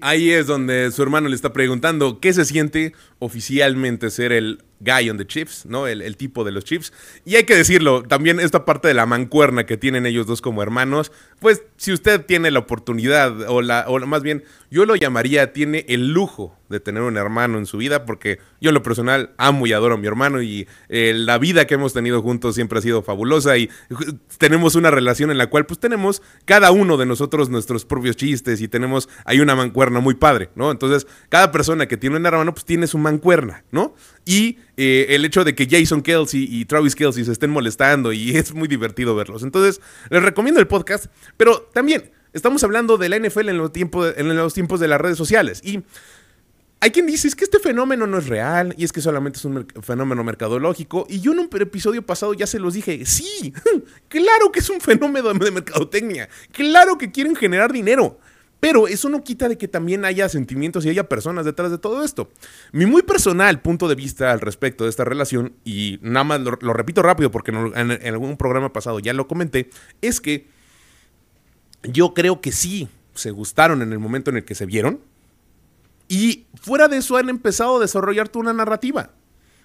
Ahí es donde su hermano le está preguntando qué se siente oficialmente ser el guy on the Chiefs, ¿no? El, tipo de los Chiefs. Y hay que decirlo, también esta parte de la mancuerna que tienen ellos dos como hermanos, pues si usted tiene la oportunidad, o, la, o más bien, yo lo llamaría, tiene el lujo de tener un hermano en su vida, porque yo en lo personal amo y adoro a mi hermano y eh, la vida que hemos tenido juntos siempre ha sido fabulosa y tenemos una relación en la cual pues tenemos cada uno de nosotros nuestros propios chistes y tenemos, hay una mancuerna muy padre, ¿no? Entonces, cada persona que tiene un hermano pues tiene su mancuerna, ¿no? Y eh, el hecho de que Jason Kelsey y Travis Kelsey se estén molestando y es muy divertido verlos. Entonces, les recomiendo el podcast, pero también estamos hablando de la NFL en los tiempos, en los tiempos de las redes sociales y hay quien dice es que este fenómeno no es real y es que solamente es un fenómeno mercadológico. Y yo en un episodio pasado ya se los dije, sí, claro que es un fenómeno de mercadotecnia, claro que quieren generar dinero. Pero eso no quita de que también haya sentimientos y haya personas detrás de todo esto. Mi muy personal punto de vista al respecto de esta relación, y nada más lo, repito rápido porque en, algún programa pasado ya lo comenté, es que yo creo que sí se gustaron en el momento en el que se vieron. Y fuera de eso han empezado a desarrollar una narrativa.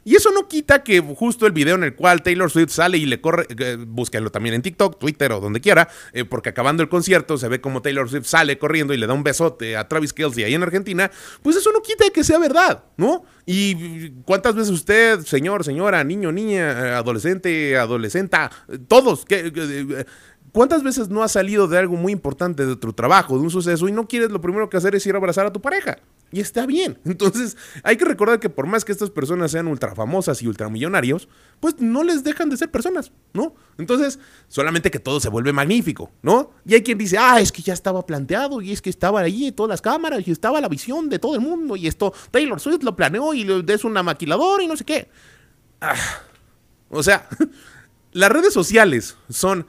Y eso no quita que justo el video en el cual Taylor Swift sale y le corre, eh, búsquenlo también en TikTok, Twitter o donde quiera, eh, porque acabando el concierto se ve como Taylor Swift sale corriendo y le da un besote a Travis Kelsey ahí en Argentina, pues eso no quita que sea verdad, ¿no? Y cuántas veces usted, señor, señora, niño, niña, adolescente, adolescenta, todos, que, ¿Cuántas veces no has salido de algo muy importante de tu trabajo, de un suceso, y no quieres lo primero que hacer es ir a abrazar a tu pareja? Y está bien. Entonces, hay que recordar que por más que estas personas sean ultra famosas y ultramillonarios, pues no les dejan de ser personas, ¿no? Entonces, solamente que todo se vuelve magnífico, ¿no? Y hay quien dice, ah, es que ya estaba planteado, y es que estaba ahí todas las cámaras, y estaba la visión de todo el mundo, y esto, Taylor Swift lo planeó, y es una maquiladora, y no sé qué. Ah, o sea, las redes sociales son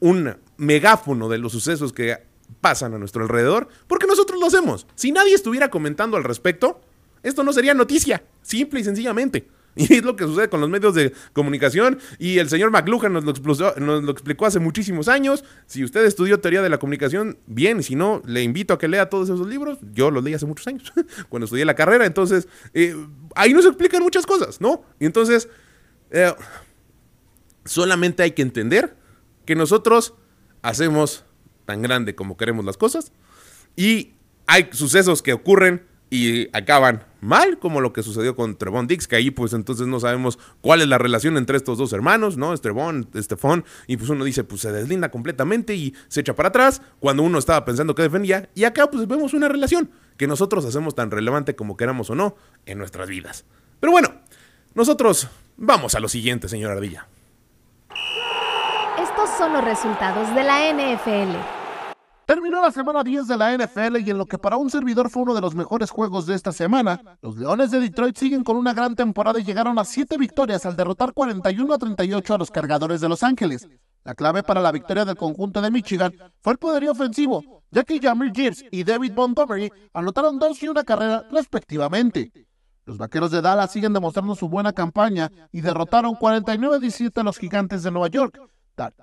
un megáfono de los sucesos que pasan a nuestro alrededor, porque nosotros lo hacemos. Si nadie estuviera comentando al respecto, esto no sería noticia, simple y sencillamente. Y es lo que sucede con los medios de comunicación. Y el señor McLuhan nos lo, explicó, hace muchísimos años. Si usted estudió teoría de la comunicación, bien. Si no, le invito a que lea todos esos libros. Yo los leí hace muchos años, cuando estudié la carrera. Entonces, eh, ahí nos explican muchas cosas, ¿no? Y entonces, eh, solamente hay que entender que nosotros hacemos tan grande como queremos las cosas. Y hay sucesos que ocurren y acaban mal, como lo que sucedió con Trevon Dix, que ahí pues entonces no sabemos cuál es la relación entre estos dos hermanos, ¿no? Trevon, Estefón, y pues uno dice, pues se deslinda completamente y se echa para atrás cuando uno estaba pensando que defendía, y acá pues vemos una relación que nosotros hacemos tan relevante como queramos o no en nuestras vidas. Pero bueno, nosotros vamos a lo siguiente, señor Ardilla. Son los resultados de la NFL. Terminó la semana 10 de la NFL y en lo que para un servidor fue uno de los mejores juegos de esta semana, los Leones de Detroit siguen con una gran temporada y llegaron a 7 victorias al derrotar 41 a 38 a los cargadores de Los Ángeles. La clave para la victoria del conjunto de Michigan fue el poderío ofensivo, ya que Jamir Gibbs y David Montgomery anotaron dos y una carrera respectivamente. Los vaqueros de Dallas siguen demostrando su buena campaña y derrotaron 49-17 a los gigantes de Nueva York,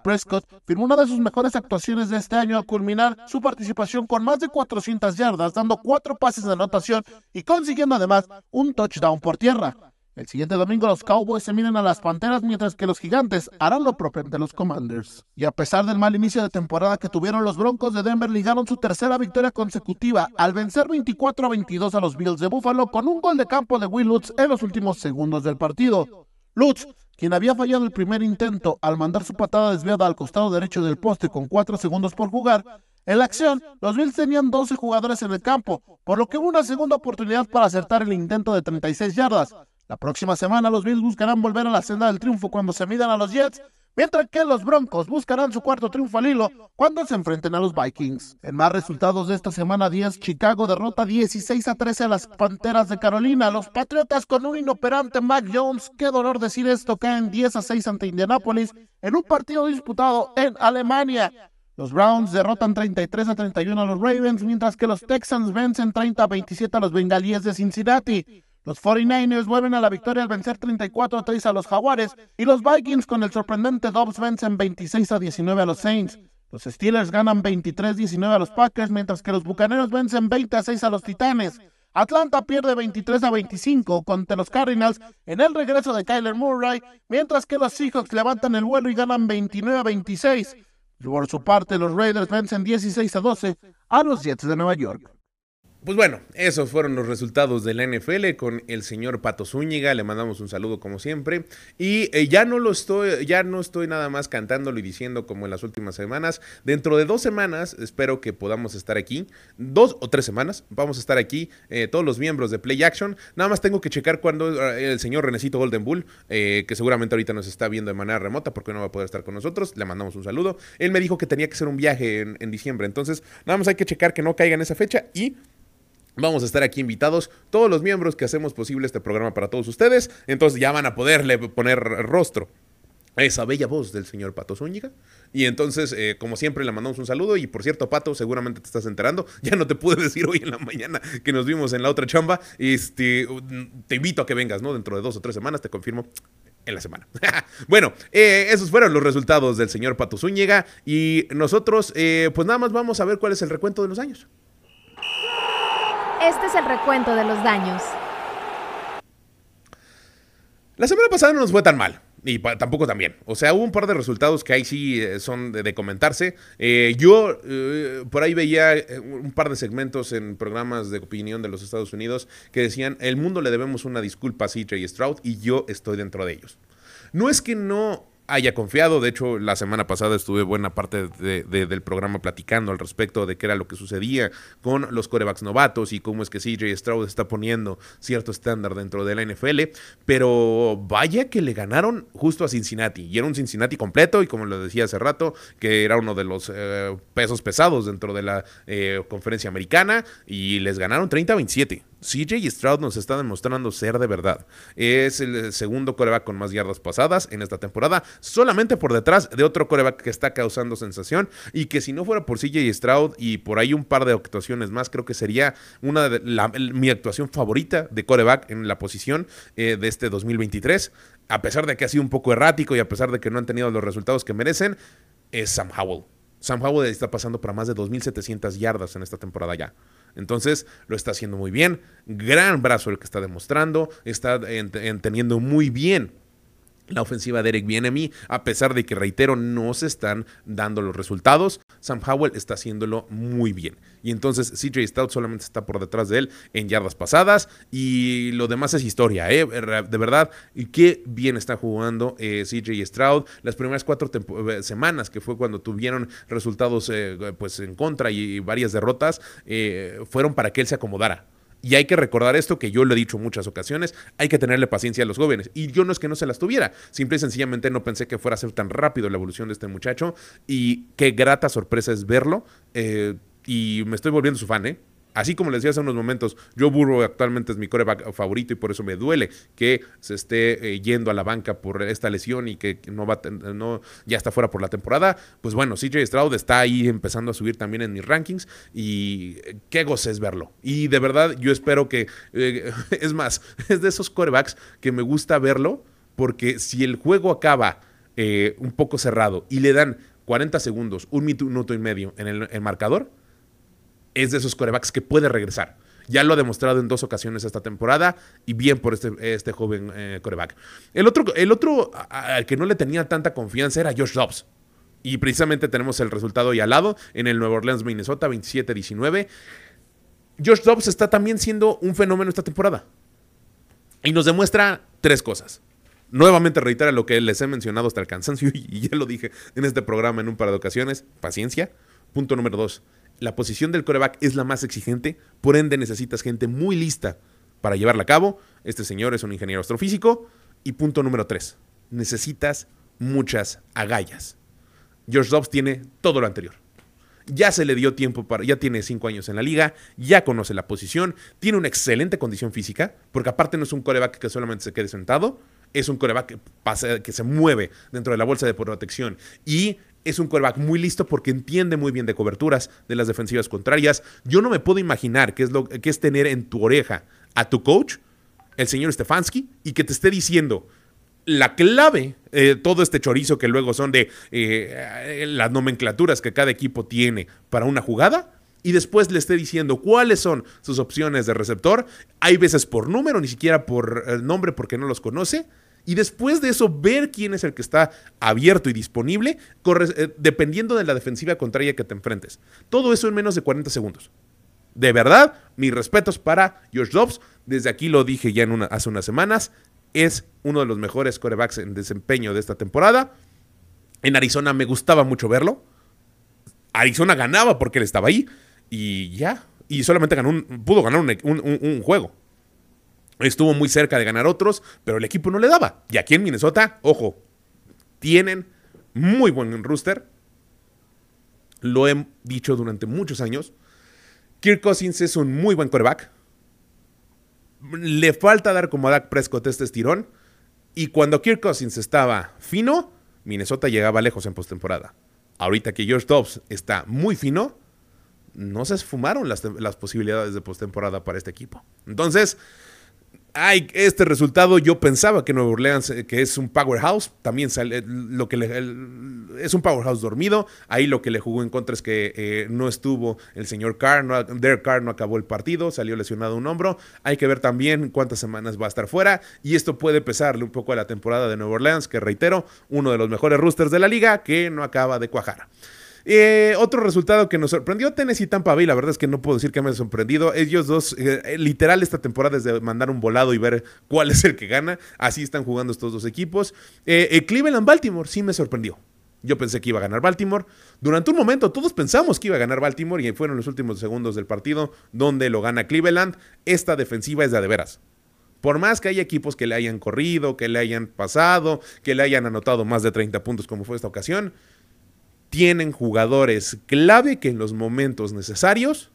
Prescott firmó una de sus mejores actuaciones de este año al culminar su participación con más de 400 yardas, dando cuatro pases de anotación y consiguiendo además un touchdown por tierra. El siguiente domingo los Cowboys se miden a las Panteras mientras que los Gigantes harán lo propio ante los Commanders. Y a pesar del mal inicio de temporada que tuvieron los Broncos de Denver, ligaron su tercera victoria consecutiva al vencer 24 a 22 a los Bills de Buffalo con un gol de campo de Will Lutz en los últimos segundos del partido. Lutz quien había fallado el primer intento al mandar su patada desviada al costado derecho del poste con cuatro segundos por jugar, en la acción, los Bills tenían 12 jugadores en el campo, por lo que hubo una segunda oportunidad para acertar el intento de 36 yardas. La próxima semana los Bills buscarán volver a la senda del triunfo cuando se midan a los Jets mientras que los Broncos buscarán su cuarto triunfo al hilo cuando se enfrenten a los Vikings. En más resultados de esta semana 10, Chicago derrota 16 a 13 a las Panteras de Carolina. Los Patriotas con un inoperante Mac Jones, qué dolor decir esto, caen 10 a 6 ante Indianapolis en un partido disputado en Alemania. Los Browns derrotan 33 a 31 a los Ravens, mientras que los Texans vencen 30 a 27 a los Bengalíes de Cincinnati. Los 49ers vuelven a la victoria al vencer 34 a 3 a los Jaguares y los Vikings con el sorprendente Dobbs vencen 26 a 19 a los Saints. Los Steelers ganan 23-19 a los Packers, mientras que los Bucaneros vencen 20 a 6 a los Titanes. Atlanta pierde 23 a 25 contra los Cardinals en el regreso de Kyler Murray, mientras que los Seahawks levantan el vuelo y ganan 29 a 26. Por su parte, los Raiders vencen 16 a 12 a los Jets de Nueva York. Pues bueno, esos fueron los resultados de la NFL con el señor Pato Zúñiga. Le mandamos un saludo como siempre. Y eh, ya no lo estoy, ya no estoy nada más cantándolo y diciendo como en las últimas semanas. Dentro de dos semanas espero que podamos estar aquí. Dos o tres semanas vamos a estar aquí eh, todos los miembros de Play Action. Nada más tengo que checar cuando eh, el señor Renecito Golden Bull, que seguramente ahorita nos está viendo de manera remota porque no va a poder estar con nosotros. Le mandamos un saludo. Él me dijo que tenía que ser un viaje en, en diciembre. Entonces, nada más hay que checar que no caiga en esa fecha y Vamos a estar aquí invitados todos los miembros que hacemos posible este programa para todos ustedes. Entonces ya van a poderle poner rostro a esa bella voz del señor Pato Zúñiga. Y entonces, eh, como siempre, le mandamos un saludo. Y por cierto, Pato, seguramente te estás enterando. Ya no te pude decir hoy en la mañana que nos vimos en la otra chamba. Este, te invito a que vengas, ¿no? Dentro de dos o tres semanas, te confirmo en la semana. bueno, eh, esos fueron los resultados del señor Pato Zúñiga. Y nosotros, eh, pues nada más vamos a ver cuál es el recuento de los años. Este es el recuento de los daños. La semana pasada no nos fue tan mal. Y tampoco tan bien. O sea, hubo un par de resultados que ahí sí eh, son de, comentarse. Eh, yo eh, por ahí veía un par de segmentos en programas de opinión de los Estados Unidos que decían, el mundo le debemos una disculpa a CJ Stroud y yo estoy dentro de ellos. No es que no haya confiado. De hecho, la semana pasada estuve buena parte del programa platicando al respecto de qué era lo que sucedía con los corebacks novatos y cómo es que CJ Stroud está poniendo cierto estándar dentro de la NFL. Pero vaya que le ganaron justo a Cincinnati. Y era un Cincinnati completo y como lo decía hace rato, que era uno de los eh, pesos pesados dentro de la eh, conferencia americana y les ganaron 30-27 CJ Stroud nos está demostrando ser de verdad. Es el segundo coreback con más yardas pasadas en esta temporada, solamente por detrás de otro coreback que está causando sensación y que si no fuera por CJ Stroud y por ahí un par de actuaciones más, creo que sería una de mi actuación favorita de coreback en la posición eh, de este 2023. A pesar de que ha sido un poco errático y a pesar de que no han tenido los resultados que merecen, es Sam Howell. Sam Howell está pasando para más de 2.700 yardas en esta temporada ya. Entonces lo está haciendo muy bien. Gran brazo el que está demostrando. Está teniendo muy bien la ofensiva de Eric Bienemy, a pesar de que, reitero, no se están dando los resultados, Sam Howell está haciéndolo muy bien. Y entonces CJ Stout solamente está por detrás de él en yardas pasadas y lo demás es historia, ¿eh? de verdad. Y qué bien está jugando eh, CJ Stroud. Las primeras cuatro eh, semanas, que fue cuando tuvieron resultados pues en contra y varias derrotas, fueron para que él se acomodara. Y hay que recordar esto que yo lo he dicho en muchas ocasiones, hay que tenerle paciencia a los jóvenes. Y yo no es que no se las tuviera, simple y sencillamente no pensé que fuera a ser tan rápido la evolución de este muchacho. Y qué grata sorpresa es verlo. Eh, y me estoy volviendo su fan, ¿eh? Así como les decía hace unos momentos, Joe Burrow actualmente es mi coreback favorito y por eso me duele que se esté eh, yendo a la banca por esta lesión y que no va no, ya está fuera por la temporada. Pues bueno, CJ Stroud está ahí empezando a subir también en mis rankings y qué goce es verlo. Y de verdad yo espero que, eh, es más, es de esos corebacks que me gusta verlo porque si el juego acaba eh, un poco cerrado y le dan 40 segundos, un minuto y medio en el marcador, es de esos corebacks que puede regresar. Ya lo ha demostrado en dos ocasiones esta temporada y bien por este, este joven eh, coreback. El otro, el otro al que no le tenía tanta confianza era Josh Dobbs. Y precisamente tenemos el resultado ahí al lado en el Nueva Orleans, Minnesota, 27-19. Josh Dobbs está también siendo un fenómeno esta temporada. Y nos demuestra tres cosas. Nuevamente reitera lo que les he mencionado hasta el cansancio y ya lo dije en este programa en un par de ocasiones. Paciencia. Punto número dos la posición del coreback es la más exigente, por ende necesitas gente muy lista para llevarla a cabo. Este señor es un ingeniero astrofísico. Y punto número tres, necesitas muchas agallas. George Dobbs tiene todo lo anterior. Ya se le dio tiempo para, ya tiene cinco años en la liga, ya conoce la posición, tiene una excelente condición física, porque aparte no es un coreback que solamente se quede sentado, es un coreback que, pasa, que se mueve dentro de la bolsa de protección y es un quarterback muy listo porque entiende muy bien de coberturas de las defensivas contrarias. Yo no me puedo imaginar qué es, lo, que es tener en tu oreja a tu coach, el señor Stefanski, y que te esté diciendo la clave, eh, todo este chorizo que luego son de eh, las nomenclaturas que cada equipo tiene para una jugada, y después le esté diciendo cuáles son sus opciones de receptor. Hay veces por número, ni siquiera por eh, nombre porque no los conoce y después de eso ver quién es el que está abierto y disponible, eh, dependiendo de la defensiva contraria que te enfrentes. Todo eso en menos de 40 segundos. De verdad, mis respetos para Josh Dobbs. Desde aquí lo dije ya en hace unas semanas. Es uno de los mejores corebacks en desempeño de esta temporada. En Arizona me gustaba mucho verlo. Arizona ganaba porque él estaba ahí. Y ya. Y solamente ganó pudo ganar un juego. Estuvo muy cerca de ganar otros, pero el equipo no le daba. Y aquí en Minnesota, ojo, tienen muy buen rooster. Lo he dicho durante muchos años. Kirk Cousins es un muy buen quarterback. Le falta dar como a Dak Prescott este estirón. Y cuando Kirk Cousins estaba fino, Minnesota llegaba lejos en postemporada. Ahorita que George Dobbs está muy fino, no se esfumaron las, las posibilidades de postemporada para este equipo. Entonces, ay, este resultado yo pensaba que Nueva Orleans, eh, que es un powerhouse, también sale, lo que es un powerhouse dormido. Ahí lo que le jugó en contra es que eh, no estuvo el señor Carr, no, Derek Carr no acabó el partido, salió lesionado un hombro. Hay que ver también cuántas semanas va a estar fuera y esto puede pesarle un poco a la temporada de Nueva Orleans, que reitero, uno de los mejores roosters de la liga que no acaba de cuajar. Eh, otro resultado que nos sorprendió Tennessee Tampa Bay, la verdad es que no puedo decir que me ha sorprendido. Ellos dos, eh, eh, literal, esta temporada es de mandar un volado y ver cuál es el que gana. Así están jugando estos dos equipos. Cleveland Baltimore sí me sorprendió. Yo pensé que iba a ganar Baltimore. Durante un momento todos pensamos que iba a ganar Baltimore y fueron los últimos segundos del partido donde lo gana Cleveland. Esta defensiva es de, de veras. Por más que haya equipos que le hayan corrido, que le hayan pasado, que le hayan anotado más de 30 puntos como fue esta ocasión, tienen jugadores clave que en los momentos necesarios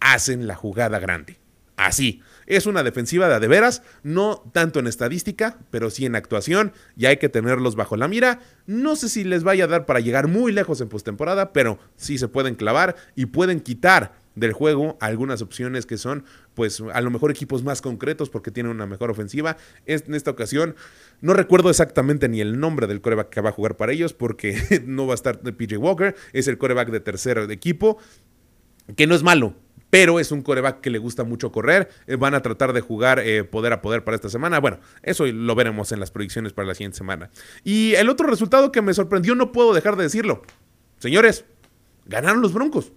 hacen la jugada grande. así. Es una defensiva de, veras, no tanto en estadística, pero sí en actuación, y hay que tenerlos bajo la mira. No sé si les vaya a dar para llegar muy lejos en postemporada, pero sí se pueden clavar y pueden quitar del juego algunas opciones que son pues a lo mejor equipos más concretos porque tienen una mejor ofensiva. en esta ocasión no recuerdo exactamente ni el nombre del coreback que va a jugar para ellos porque no va a estar PJ Walker, es el coreback de tercer equipo, que no es malo, pero es un coreback que le gusta mucho correr. Eh, van a tratar de jugar eh, poder a poder para esta semana. Bueno, eso lo veremos en las predicciones para la siguiente semana. Y el otro resultado que me sorprendió, no puedo dejar de decirlo. Señores, ganaron los Broncos.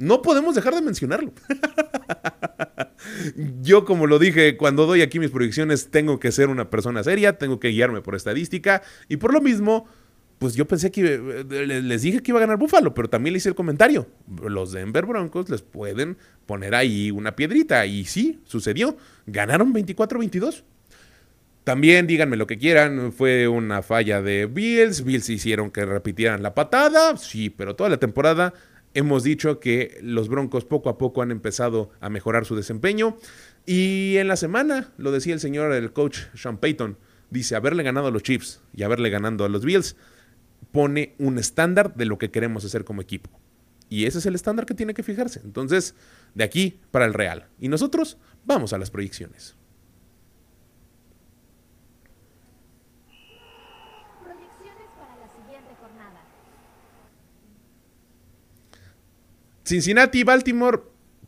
No podemos dejar de mencionarlo. Yo, como lo dije, cuando doy aquí mis proyecciones, tengo que ser una persona seria, tengo que guiarme por estadística y por lo mismo, pues yo pensé que eh, les dije que iba a ganar Búfalo, pero también le hice el comentario. Los Denver Broncos les pueden poner ahí una piedrita y sí, sucedió. Ganaron 24-22. También díganme lo que quieran, fue una falla de Bills, Bills hicieron que repitieran la patada, sí, pero toda la temporada Hemos dicho que los Broncos poco a poco han empezado a mejorar su desempeño. Y en la semana, lo decía el señor, el coach Sean Payton, dice, haberle ganado a los Chiefs y haberle ganado a los Bills pone un estándar de lo que queremos hacer como equipo. Y ese es el estándar que tiene que fijarse. Entonces, de aquí para el Real. Y nosotros vamos a las proyecciones. Cincinnati, Baltimore,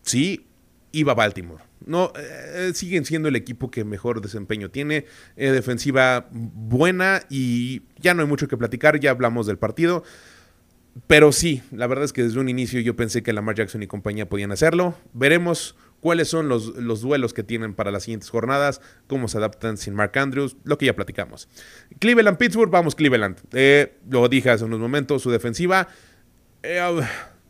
sí, iba Baltimore. No, eh, siguen siendo el equipo que mejor desempeño tiene. Eh, defensiva buena y ya no hay mucho que platicar, ya hablamos del partido. Pero sí, la verdad es que desde un inicio yo pensé que Lamar Jackson y compañía podían hacerlo. Veremos cuáles son los, los, duelos que tienen para las siguientes jornadas, cómo se adaptan sin Mark Andrews, lo que ya platicamos. Cleveland, Pittsburgh, vamos Cleveland. Eh, lo dije hace unos momentos, su defensiva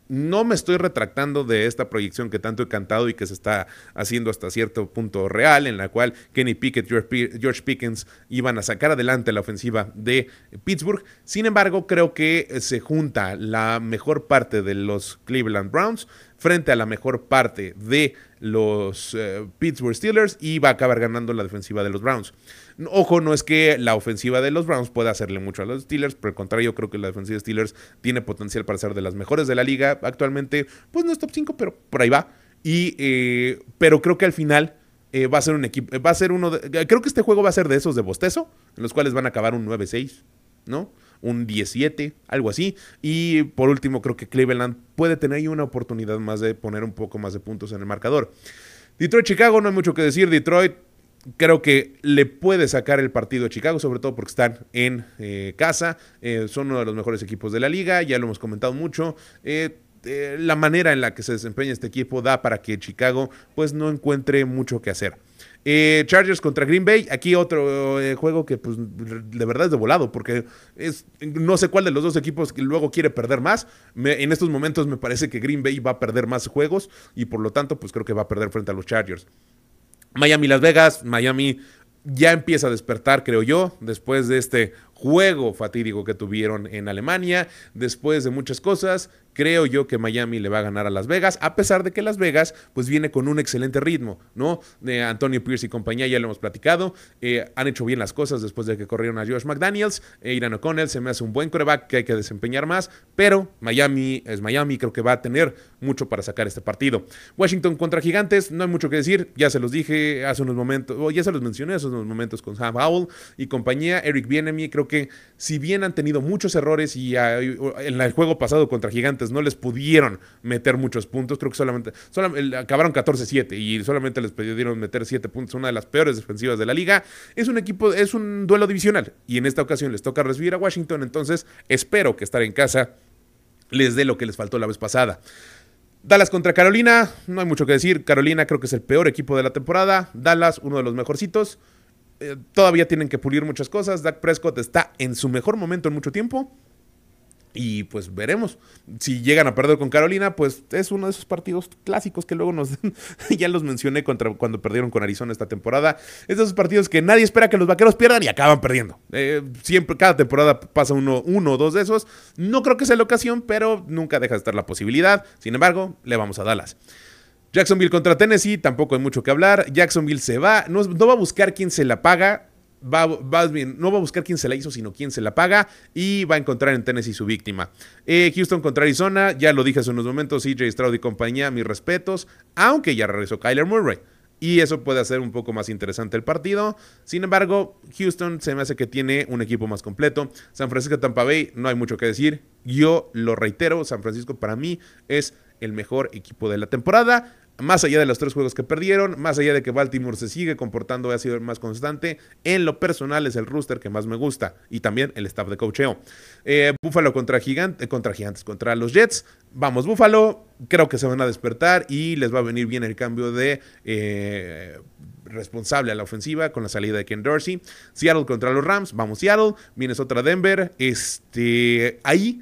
no me estoy retractando de esta proyección que tanto he cantado y que se está haciendo hasta cierto punto real, en la cual Kenny Pickett, George Pickens iban a sacar adelante la ofensiva de Pittsburgh. Sin embargo, creo que se junta la mejor parte de los Cleveland Browns frente a la mejor parte de los eh, Pittsburgh Steelers y va a acabar ganando la defensiva de los Browns. Ojo, no es que la ofensiva de los Browns pueda hacerle mucho a los Steelers, por el contrario, creo que la defensiva de Steelers tiene potencial para ser de las mejores de la liga. Actualmente, pues no es top 5, pero por ahí va. Y, eh, pero creo que al final eh, va a ser un equipo, va a ser uno de, creo que este juego va a ser de esos de bostezo, en los cuales van a acabar un 9-6, ¿no? Un 17, algo así. Y por último, creo que Cleveland puede tener ahí una oportunidad más de poner un poco más de puntos en el marcador. Detroit-Chicago, no hay mucho que decir. Detroit creo que le puede sacar el partido a Chicago, sobre todo porque están en eh, casa, eh, son uno de los mejores equipos de la liga, ya lo hemos comentado mucho. Eh, la manera en la que se desempeña este equipo da para que Chicago pues no encuentre mucho que hacer. Chargers contra Green Bay, aquí otro juego que pues de verdad es de volado, porque es, no sé cuál de los dos equipos que luego quiere perder más. en estos momentos me parece que Green Bay va a perder más juegos y por lo tanto pues creo que va a perder frente a los Chargers. Miami Las Vegas, Miami ya empieza a despertar, creo yo, después de este juego fatídico que tuvieron en Alemania, después de muchas cosas, creo yo que Miami le va a ganar a Las Vegas, a pesar de que Las Vegas pues viene con un excelente ritmo, ¿no? De Antonio Pierce y compañía, ya lo hemos platicado, eh, han hecho bien las cosas después de que corrieron a Josh McDaniels, e Irán O'Connell se me hace un buen coreback que hay que desempeñar más, pero Miami es Miami, creo que va a tener mucho para sacar este partido. Washington contra Gigantes, no hay mucho que decir, ya se los dije hace unos momentos, o ya se los mencioné hace unos momentos con Sam Howell y compañía, Eric Bienemy, creo que si bien han tenido muchos errores y en el juego pasado contra Gigantes no les pudieron meter muchos puntos. Creo que solamente, acabaron 14-7 y solamente les pudieron meter 7 puntos. Una de las peores defensivas de la liga. Es un equipo, es un duelo divisional y en esta ocasión les toca recibir a Washington. Entonces espero que estar en casa les dé lo que les faltó la vez pasada. Dallas contra Carolina, no hay mucho que decir. Carolina creo que es el peor equipo de la temporada. Dallas, uno de los mejorcitos. Eh, todavía tienen que pulir muchas cosas. Dak Prescott está en su mejor momento en mucho tiempo. Y pues veremos. Si llegan a perder con Carolina, pues es uno de esos partidos clásicos que luego nos. ya los mencioné contra, cuando perdieron con Arizona esta temporada. Es de esos partidos que nadie espera que los vaqueros pierdan y acaban perdiendo. Eh, siempre, cada temporada pasa uno, uno o dos de esos. No creo que sea la ocasión, pero nunca deja de estar la posibilidad. Sin embargo, le vamos a Dallas. Jacksonville contra Tennessee, tampoco hay mucho que hablar. Jacksonville se va, no, va a buscar quién se la paga. No va a buscar quién se la hizo, sino quién se la paga y va a encontrar en Tennessee su víctima. Eh, Houston contra Arizona, ya lo dije hace unos momentos, CJ Stroud y compañía, mis respetos, aunque ya regresó Kyler Murray. Y eso puede hacer un poco más interesante el partido. Sin embargo, Houston se me hace que tiene un equipo más completo. San Francisco Tampa Bay, no hay mucho que decir. Yo lo reitero, San Francisco para mí es el mejor equipo de la temporada más allá de los tres juegos que perdieron, más allá de que Baltimore se sigue comportando y ha sido más constante, en lo personal es el rooster que más me gusta y también el staff de coacheo. Eh, Búfalo contra, gigante, contra Gigantes, contra los Jets. Vamos, Búfalo, creo que se van a despertar y les va a venir bien el cambio de eh, responsable a la ofensiva con la salida de Ken Dorsey. Seattle contra los Rams, vamos Seattle, Minnesota Denver, este, ahí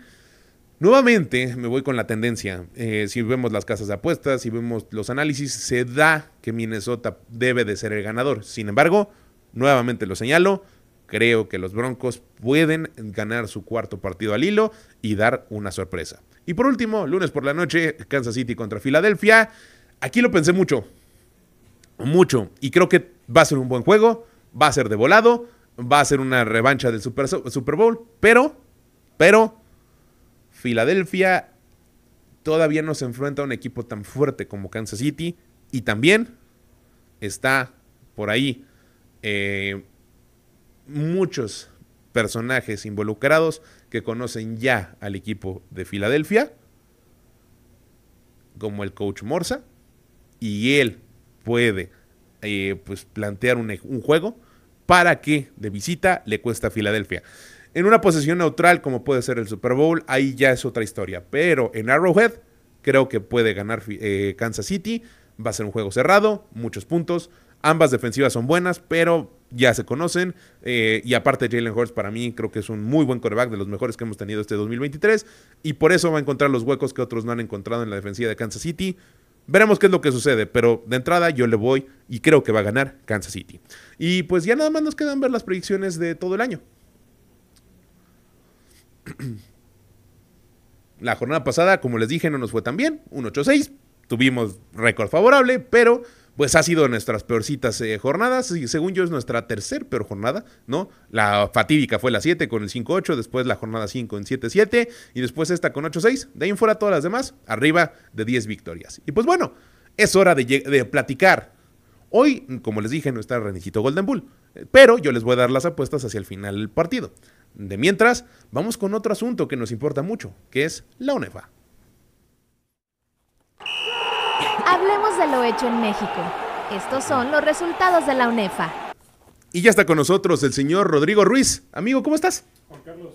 Nuevamente me voy con la tendencia. Eh, si vemos las casas de apuestas, si vemos los análisis, se da que Minnesota debe de ser el ganador. Sin embargo, nuevamente lo señalo, creo que los Broncos pueden ganar su cuarto partido al hilo y dar una sorpresa. Y por último, lunes por la noche, Kansas City contra Filadelfia. Aquí lo pensé mucho, mucho, y creo que va a ser un buen juego, va a ser de volado, va a ser una revancha del Super, Super Bowl, pero, pero Filadelfia todavía no se enfrenta a un equipo tan fuerte como Kansas City y también está por ahí eh, muchos personajes involucrados que conocen ya al equipo de Filadelfia, como el coach Morsa, y él puede eh, pues plantear un, un, juego para que de visita le cuesta a Filadelfia. En una posición neutral como puede ser el Super Bowl, ahí ya es otra historia. Pero en Arrowhead creo que puede ganar eh, Kansas City. Va a ser un juego cerrado, muchos puntos. Ambas defensivas son buenas, pero ya se conocen. Eh, y aparte, Jalen Hurts para mí creo que es un muy buen quarterback, de los mejores que hemos tenido este 2023. Y por eso va a encontrar los huecos que otros no han encontrado en la defensiva de Kansas City. Veremos qué es lo que sucede, pero de entrada yo le voy y creo que va a ganar Kansas City. Y pues ya nada más nos quedan ver las predicciones de todo el año. La jornada pasada, como les dije, no nos fue tan bien, un 8-6, tuvimos récord favorable, pero pues ha sido nuestras peorcitas eh, jornadas, y según yo es nuestra tercer peor jornada, ¿no? La fatídica fue la 7 con el 5-8, después la jornada 5 en 7-7 y después esta con 8-6, de ahí en fuera todas las demás, arriba de 10 victorias. Y pues bueno, es hora de, de platicar. Hoy, como les dije, no está Renicito Golden Bull, pero yo les voy a dar las apuestas hacia el final del partido. De mientras, vamos con otro asunto que nos importa mucho, que es la UNEFA. Hablemos de lo hecho en México. Estos son los resultados de la UNEFA. Y ya está con nosotros el señor Rodrigo Ruiz. Amigo, ¿cómo estás? Juan Carlos,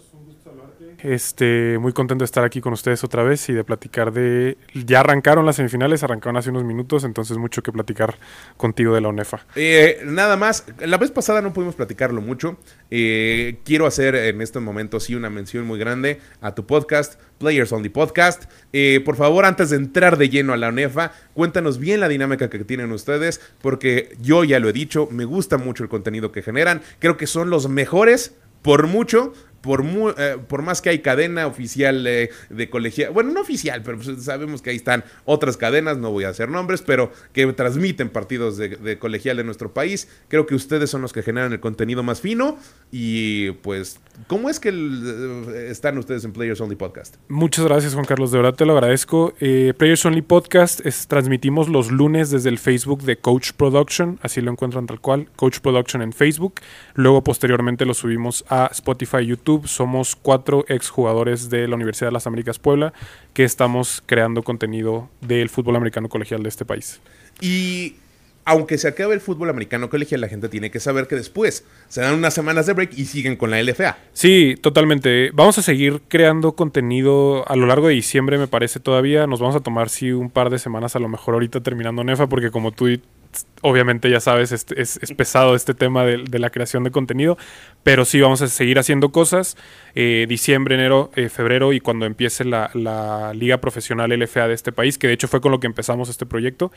este, muy contento de estar aquí con ustedes otra vez y de platicar de... Ya arrancaron las semifinales, arrancaron hace unos minutos, entonces mucho que platicar contigo de la UNEFA. Eh, nada más, la vez pasada no pudimos platicarlo mucho. Eh, quiero hacer en este momento una mención muy grande a tu podcast, Players Only Podcast. Eh, por favor, antes de entrar de lleno a la UNEFA, cuéntanos bien la dinámica que tienen ustedes, porque yo ya lo he dicho, me gusta mucho el contenido que generan. Creo que son los mejores por mucho por, eh, por más que hay cadena oficial eh, de colegial, bueno, no oficial, pero pues sabemos que ahí están otras cadenas, no voy a hacer nombres, pero que transmiten partidos de, colegial en nuestro país. Creo que ustedes son los que generan el contenido más fino y pues, ¿cómo es que eh, están ustedes en Players Only Podcast? Muchas gracias, Juan Carlos, de verdad te lo agradezco. Players Only Podcast transmitimos los lunes desde el Facebook de Coach Production, así lo encuentran tal cual, Coach Production en Facebook. Luego, posteriormente, lo subimos a Spotify, YouTube somos cuatro exjugadores de la Universidad de las Américas Puebla que estamos creando contenido del fútbol americano colegial de este país. Y aunque se acabe el fútbol americano colegial, la gente tiene que saber que después se dan unas semanas de break y siguen con la LFA. Sí, totalmente. Vamos a seguir creando contenido a lo largo de diciembre, me parece todavía. Nos vamos a tomar, sí, un par de semanas, a lo mejor ahorita terminando NEFA, porque como tú obviamente ya sabes, es, es, pesado este tema de, de, la creación de contenido, Pero sí vamos a seguir haciendo cosas. eh, diciembre, enero, eh, febrero y cuando empiece la, la liga profesional LFA de este país, que de hecho fue con lo que empezamos este proyecto,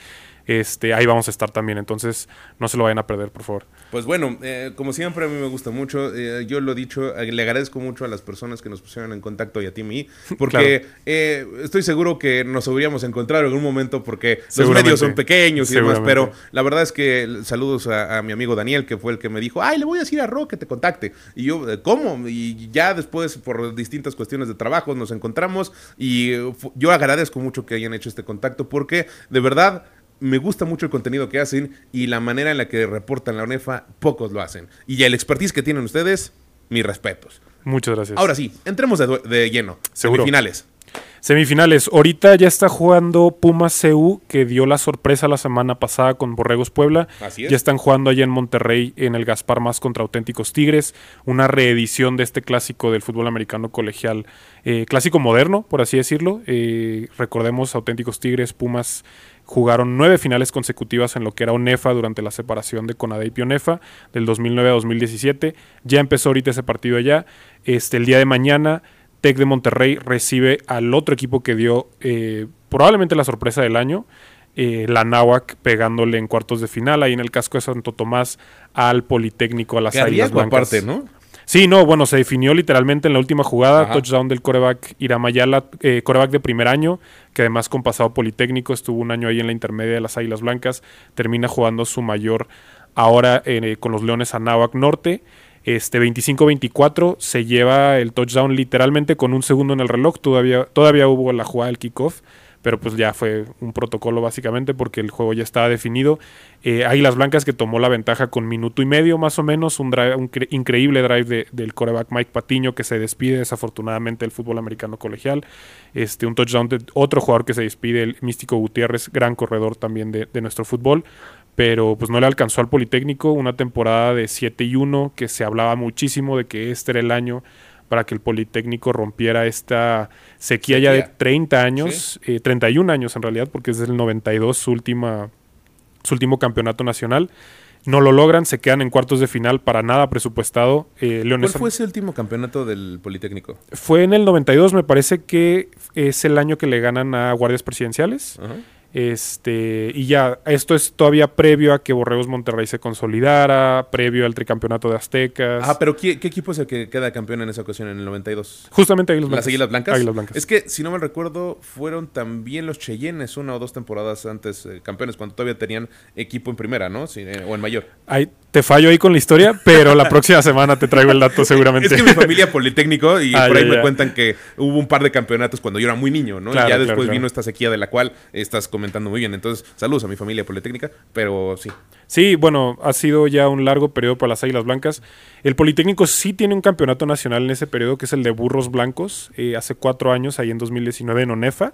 este, ahí vamos a estar también. Entonces no se lo vayan a perder, por favor. Pues bueno, eh, como siempre a mí me gusta mucho, yo lo he dicho, le agradezco mucho a las personas que nos pusieron en contacto y a ti, mí, porque estoy seguro que nos habríamos encontrado en algún momento porque los medios son pequeños y demás, pero la verdad es que saludos a, a mi amigo Daniel, que fue el que me dijo, ay, le voy a decir a Ro que te contacte. Y yo, eh, ¿cómo? Y ya después, por distintas cuestiones de trabajo, nos encontramos y eh, yo agradezco mucho que hayan hecho este contacto porque de verdad me gusta mucho el contenido que hacen y la manera en la que reportan la UNEFA, pocos lo hacen. Y el expertise que tienen ustedes, mis respetos. Muchas gracias. Ahora sí, entremos de lleno. Seguro. Semifinales. Semifinales. Ahorita ya está jugando Pumas CU, que dio la sorpresa la semana pasada con Borregos Puebla. Así es. Ya están jugando allá en Monterrey en el Gaspar Más contra Auténticos Tigres. Una reedición de este clásico del fútbol americano colegial. eh, clásico moderno, por así decirlo. Eh, recordemos, Auténticos Tigres, Pumas jugaron nueve finales consecutivas en lo que era ONEFA durante la separación de CONADEIP y ONEFA del 2009 a 2017. Ya empezó ahorita ese partido allá. Este, el día de mañana, Tec de Monterrey recibe al otro equipo que dio eh, probablemente la sorpresa del año, eh, la Náhuac pegándole en cuartos de final ahí en el casco de Santo Tomás al Politécnico, a las Águilas Blancas. aparte, ¿no? Sí, no, bueno, se definió literalmente en la última jugada, Ajá. touchdown del coreback Iramayala, eh, coreback de primer año, que además con pasado politécnico estuvo un año ahí en la intermedia de las Águilas Blancas, termina jugando su mayor ahora eh, con los Leones Anáhuac Norte. Este 25-24 se lleva el touchdown literalmente con un segundo en el reloj, todavía, todavía hubo la jugada del kickoff, pero pues ya fue un protocolo básicamente porque el juego ya estaba definido. Eh, Águilas Blancas que tomó la ventaja con minuto y medio más o menos, un, drive- un cre- increíble drive de- del coreback Mike Patiño que se despide desafortunadamente del fútbol americano colegial. Este, un touchdown de otro jugador que se despide, el Místico Gutiérrez, gran corredor también de nuestro fútbol. Pero pues no le alcanzó al Politécnico una temporada de 7 y 1 que se hablaba muchísimo de que este era el año para que el Politécnico rompiera esta sequía, ya de Sequía. 30 años, eh, 31 años en realidad, porque es del 92 su última su último campeonato nacional. No lo logran, se quedan en cuartos de final para nada presupuestado. Eh, ¿Cuál fue ese último campeonato del Politécnico? fue en el 92, me parece que es el año que le ganan a Guardias Presidenciales. Ajá. Este, y ya, esto es todavía previo a que Borregos Monterrey se consolidara, previo al tricampeonato de Aztecas. Ah, pero ¿qué, qué equipo es el que queda campeón en esa ocasión, en el 92? Justamente Águilas Blancas. ¿Las Águilas Blancas? Águilas Blancas. Es que, si no me recuerdo, fueron también los Cheyennes una o dos temporadas antes eh, campeones, cuando todavía tenían equipo en primera, ¿no? Sí, eh, o en mayor. Ay, te fallo ahí con la historia, pero la próxima semana te traigo el dato seguramente. Es que mi familia Politécnico y Ah, por ahí ya, me ya. cuentan que hubo un par de campeonatos cuando yo era muy niño, ¿no? Claro, y ya después claro. vino esta sequía de la cual estás comentando muy bien. Entonces, saludos a mi familia Politécnica, pero sí. Sí, bueno, ha sido ya un largo periodo para las Águilas Blancas. El Politécnico sí tiene un campeonato nacional en ese periodo, que es el de Burros Blancos, eh, hace cuatro años, ahí en 2019 en ONEFA.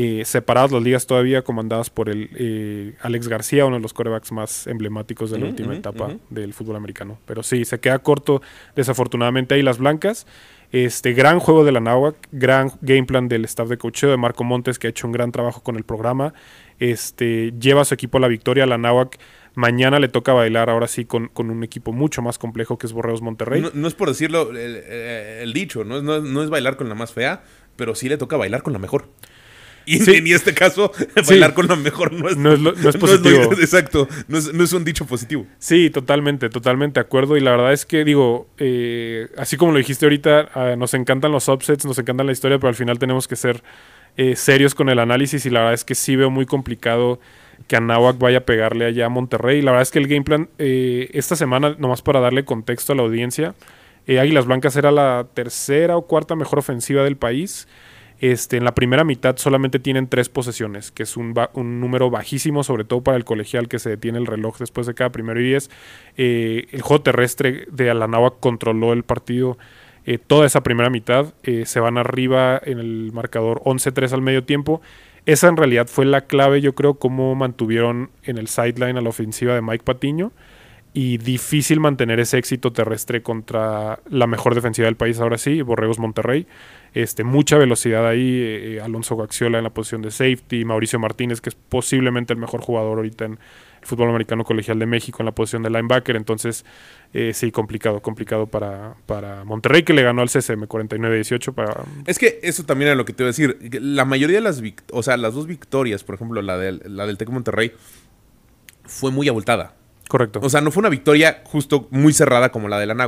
Eh, separadas las ligas todavía, comandadas por el eh, Alex García, uno de los corebacks más emblemáticos de la última etapa del fútbol americano. Pero sí, se queda corto, desafortunadamente, Águilas Blancas. Este gran juego de la Náhuac, gran game plan del staff de cocheo de Marco Montes, que ha hecho un gran trabajo con el programa. Este, lleva a su equipo a la victoria. La Náhuac mañana le toca bailar ahora sí con, con un equipo mucho más complejo que es Borreos Monterrey. No, es por decirlo el, dicho, ¿no? no es bailar con la más fea, pero sí le toca bailar con la mejor. Y Sí. en este caso, bailar con la mejor no es, No es lo- no es lo- positivo. exacto, no es, no es un dicho positivo. Sí, totalmente, totalmente de acuerdo. Y la verdad es que, digo, eh, así como lo dijiste ahorita, ah, nos encantan los upsets, nos encanta la historia, pero al final tenemos que ser eh, serios con el análisis. Y la verdad es que sí veo muy complicado que Anáhuac vaya a pegarle allá a Monterrey. La verdad es que el game plan, eh, esta semana, nomás para darle contexto a la audiencia, eh, Águilas Blancas era la tercera o cuarta mejor ofensiva del país. Este, en la primera mitad solamente tienen tres posesiones, que es un, un número bajísimo, sobre todo para el colegial que se detiene el reloj después de cada primero y diez. Eh, el juego terrestre de Alanagua controló el partido eh, toda esa primera mitad. Eh, se van arriba en el marcador 11-3 al medio tiempo. Esa en realidad fue la clave, yo creo, cómo mantuvieron en el sideline a la ofensiva de Mike Patiño. Y difícil mantener ese éxito terrestre contra la mejor defensiva del país ahora sí, Borregos Monterrey. Este, mucha velocidad ahí, eh, Alonso Gaxiola en la posición de safety, Mauricio Martínez, que es posiblemente el mejor jugador ahorita en el fútbol americano colegial de México en la posición de linebacker, entonces eh, sí, complicado, complicado para, para Monterrey, que le ganó al CCM 49-18 para... Es que eso también era lo que te iba a decir. La mayoría de las, o sea, las dos victorias, por ejemplo, la del, la del Tec Monterrey, fue muy abultada. Correcto. O sea, no fue una victoria justo muy cerrada como la de la.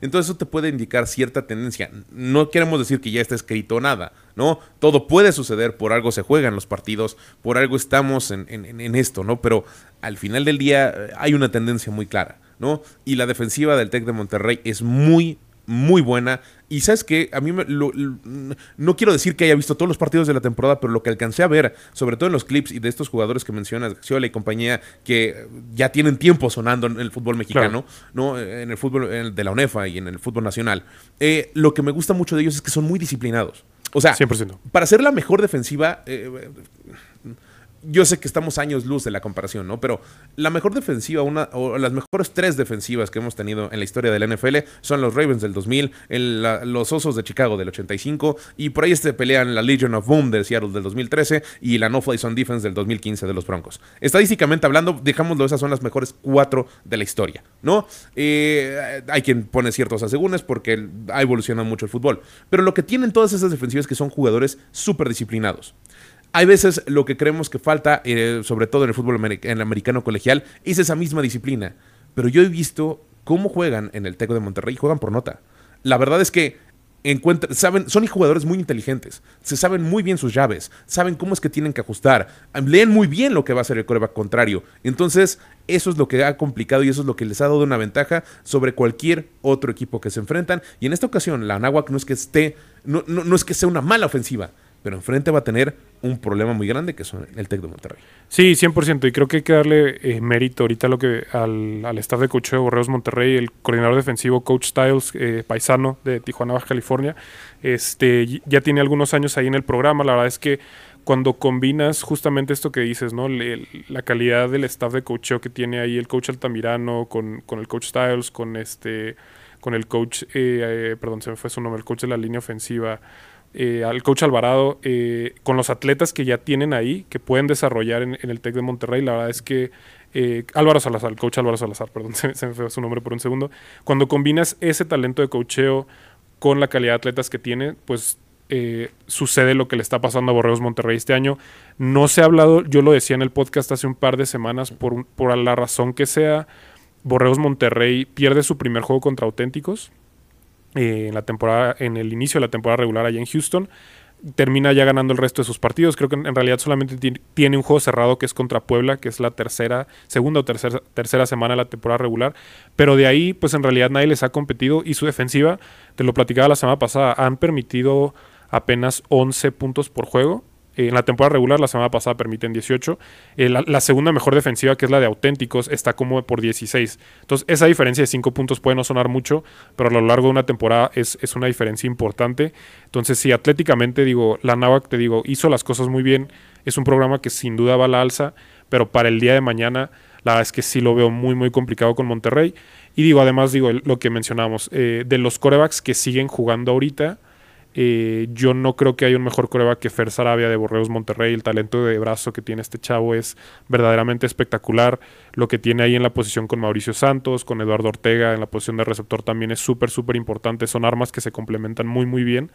Entonces eso te puede indicar cierta tendencia. No queremos decir que ya está escrito nada, ¿no? Todo puede suceder, por algo se juegan los partidos, por algo estamos en, en- en esto, ¿no? Pero al final del día eh, hay una tendencia muy clara, ¿no? Y la defensiva del Tec de Monterrey es muy, muy buena. Y sabes que a mí me- lo- lo- no quiero decir que haya visto todos los partidos de la temporada, pero lo que alcancé a ver, sobre todo en los clips y de estos jugadores que mencionas, Xiola y compañía, que ya tienen tiempo sonando en el fútbol mexicano, ¿no? En el fútbol en el de la UNEFA y en el fútbol nacional. eh, lo que me gusta mucho de ellos es que son muy disciplinados. O sea, 100%. para ser la mejor defensiva, eh, yo sé que estamos años luz de la comparación, ¿no? Pero la mejor defensiva, una, o las mejores tres defensivas que hemos tenido en la historia de la NFL son los Ravens del 2000, el- los Osos de Chicago del 85, y por ahí se pelean la Legion of Boom de Seattle del 2013 y la No Fly Zone Defense del 2015 de los Broncos. Estadísticamente hablando, dejámoslo, esas son las mejores cuatro de la historia, ¿no? Eh, hay quien pone ciertos asegúnes porque ha evolucionado mucho el fútbol. Pero lo que tienen todas esas defensivas es que son jugadores súper disciplinados. Hay veces lo que creemos que falta, eh, sobre todo en el fútbol en americano colegial, es esa misma disciplina. Pero yo he visto cómo juegan en el Teco de Monterrey juegan por nota. La verdad es que encuentra- saben, son jugadores muy inteligentes, se saben muy bien sus llaves, saben cómo es que tienen que ajustar, leen muy bien lo que va a hacer el coreback contrario. Entonces, eso es lo que ha complicado y eso es lo que les ha dado una ventaja sobre cualquier otro equipo que se enfrentan. Y en esta ocasión, la Anáhuac no es que esté, no, no- no es que sea una mala ofensiva, pero enfrente va a tener un problema muy grande que son el Tec de Monterrey. Sí, 100%. Y creo que hay que darle eh, mérito ahorita lo que al, al staff de coach de Borreos Monterrey, el coordinador defensivo, Coach Styles, eh, paisano de Tijuana, Baja California. Este, ya tiene algunos años ahí en el programa. La verdad es que cuando combinas justamente esto que dices, ¿no? Le- la calidad del staff de coacheo que tiene ahí el coach Altamirano, con, con el coach Styles, con este con el coach, eh, eh, perdón, se me fue su nombre, el coach de la línea ofensiva, eh, al coach Alvarado, eh, con los atletas que ya tienen ahí, que pueden desarrollar en, el TEC de Monterrey, la verdad es que eh, Álvaro Salazar, el coach Álvaro Salazar, perdón, se, se me fue su nombre por un segundo, cuando combinas ese talento de coacheo con la calidad de atletas que tiene, pues eh, sucede lo que le está pasando a Borreos Monterrey este año. No se ha hablado, yo lo decía en el podcast hace un par de semanas, por, por la razón que sea, Borreos Monterrey pierde su primer juego contra Auténticos eh, en la temporada, en el inicio de la temporada regular allá en Houston. Termina ya ganando el resto de sus partidos. Creo que en realidad solamente ti- tiene un juego cerrado que es contra Puebla, que es la tercera, segunda o tercera, tercera semana de la temporada regular. Pero de ahí, pues en realidad nadie les ha competido y su defensiva, te lo platicaba la semana pasada, han permitido apenas 11 puntos por juego. Eh, en la temporada regular, la semana pasada permiten 18. Eh, la, segunda mejor defensiva, que es la de auténticos, está como por 16. Entonces, esa diferencia de 5 puntos puede no sonar mucho, pero a lo largo de una temporada es, es una diferencia importante. Entonces, sí, atléticamente, digo, la Navac, te digo, hizo las cosas muy bien. Es un programa que sin duda va a la alza, pero para el día de mañana, la verdad es que sí lo veo muy, muy complicado con Monterrey. Y digo, además, digo, lo que mencionamos, eh, de los corebacks que siguen jugando ahorita, eh, yo no creo que haya un mejor coreback que Fer Sarabia de Borreos Monterrey. El talento de brazo que tiene este chavo es verdaderamente espectacular. Lo que tiene ahí en la posición con Mauricio Santos, con Eduardo Ortega en la posición de receptor también es súper, súper importante. Son armas que se complementan muy, muy bien.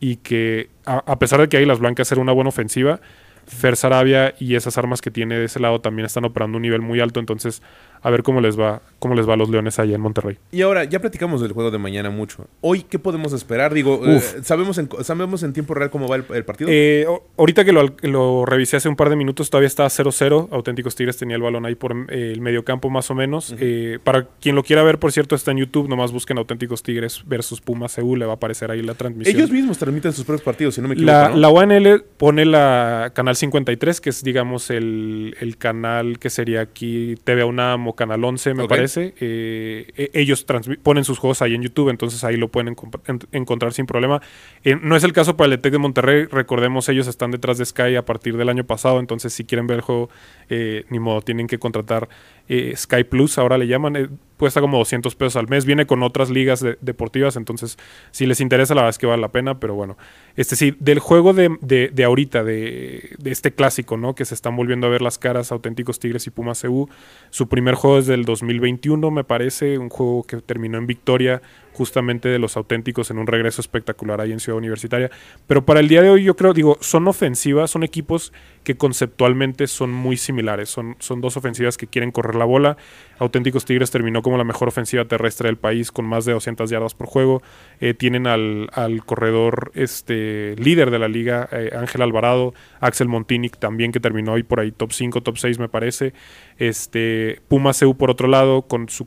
Y que a, pesar de que ahí las blancas era una buena ofensiva, Fer Sarabia y esas armas que tiene de ese lado también están operando un nivel muy alto. Entonces, a ver cómo les va, cómo les va a los Leones allá en Monterrey. Y ahora, ya platicamos del juego de mañana mucho. Hoy, ¿qué podemos esperar? Digo, eh. ¿sabemos, en, ¿sabemos en tiempo real cómo va el, el partido? Eh, ahorita que lo, revisé hace un par de minutos, todavía está 0-0. Auténticos Tigres tenía el balón ahí por eh, el mediocampo más o menos. Eh, para quien lo quiera ver, por cierto, está en YouTube. Nomás busquen Auténticos Tigres versus Pumas Seúl. Le va a aparecer ahí la transmisión. Ellos mismos transmiten sus propios partidos, si no me equivoco. La, ¿no? la pone la canal 53, que es, digamos, el, el canal que sería aquí TV UNAM como Canal 11, me parece. Eh, e- ellos ponen sus juegos ahí en YouTube, entonces ahí lo pueden en- encontrar sin problema. Eh, no es el caso para el Tec de Monterrey. Recordemos, ellos están detrás de Sky a partir del año pasado, entonces si quieren ver el juego, eh, ni modo, tienen que contratar eh, Sky Plus, ahora le llaman. eh, cuesta como 200 pesos al mes. Viene con otras ligas de- deportivas, entonces si les interesa, la verdad es que vale la pena, pero bueno. Este sí, del juego de, de- de ahorita, de, de este clásico, ¿no? Que se están volviendo a ver las caras, auténticos Tigres y Pumas CU. Su primer juego es del 2021, me parece, un juego que terminó en victoria justamente de los auténticos en un regreso espectacular ahí en Ciudad Universitaria. Pero para el día de hoy yo creo, digo, son ofensivas, son equipos que conceptualmente son muy similares. Son, son dos ofensivas que quieren correr la bola. Auténticos Tigres terminó como la mejor ofensiva terrestre del país con más de 200 yardas por juego. Eh, tienen al, al corredor este, líder de la liga, eh, Ángel Alvarado, Axel Montinic también que terminó hoy por ahí top 5, top 6 me parece. Este, Puma CU por otro lado con su...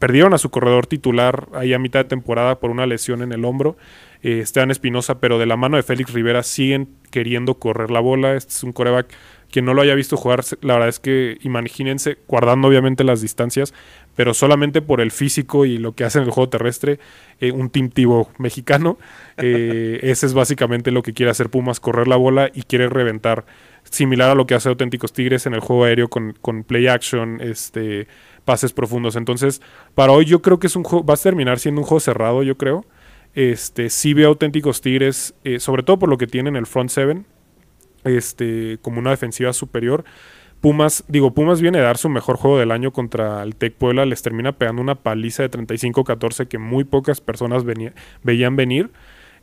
Perdieron a su corredor titular ahí a mitad de temporada por una lesión en el hombro, eh, Esteban Espinosa, pero de la mano de Félix Rivera siguen queriendo correr la bola. Este es un coreback quien no lo haya visto jugar, la verdad es que imagínense, guardando obviamente las distancias, pero solamente por el físico y lo que hace en el juego terrestre, eh, un Team Tivo mexicano, eh, ese es básicamente lo que quiere hacer Pumas, correr la bola y quiere reventar, similar a lo que hace Auténticos Tigres en el juego aéreo con, con play action, este pases profundos. Entonces, para hoy yo creo que es un juego, va a terminar siendo un juego cerrado, yo creo. Este, sí veo auténticos Tigres, eh, sobre todo por lo que tienen el front seven, este, como una defensiva superior. Pumas, digo, Pumas viene a dar su mejor juego del año contra el Tec Puebla, les termina pegando una paliza de 35-14 que muy pocas personas venía- veían venir.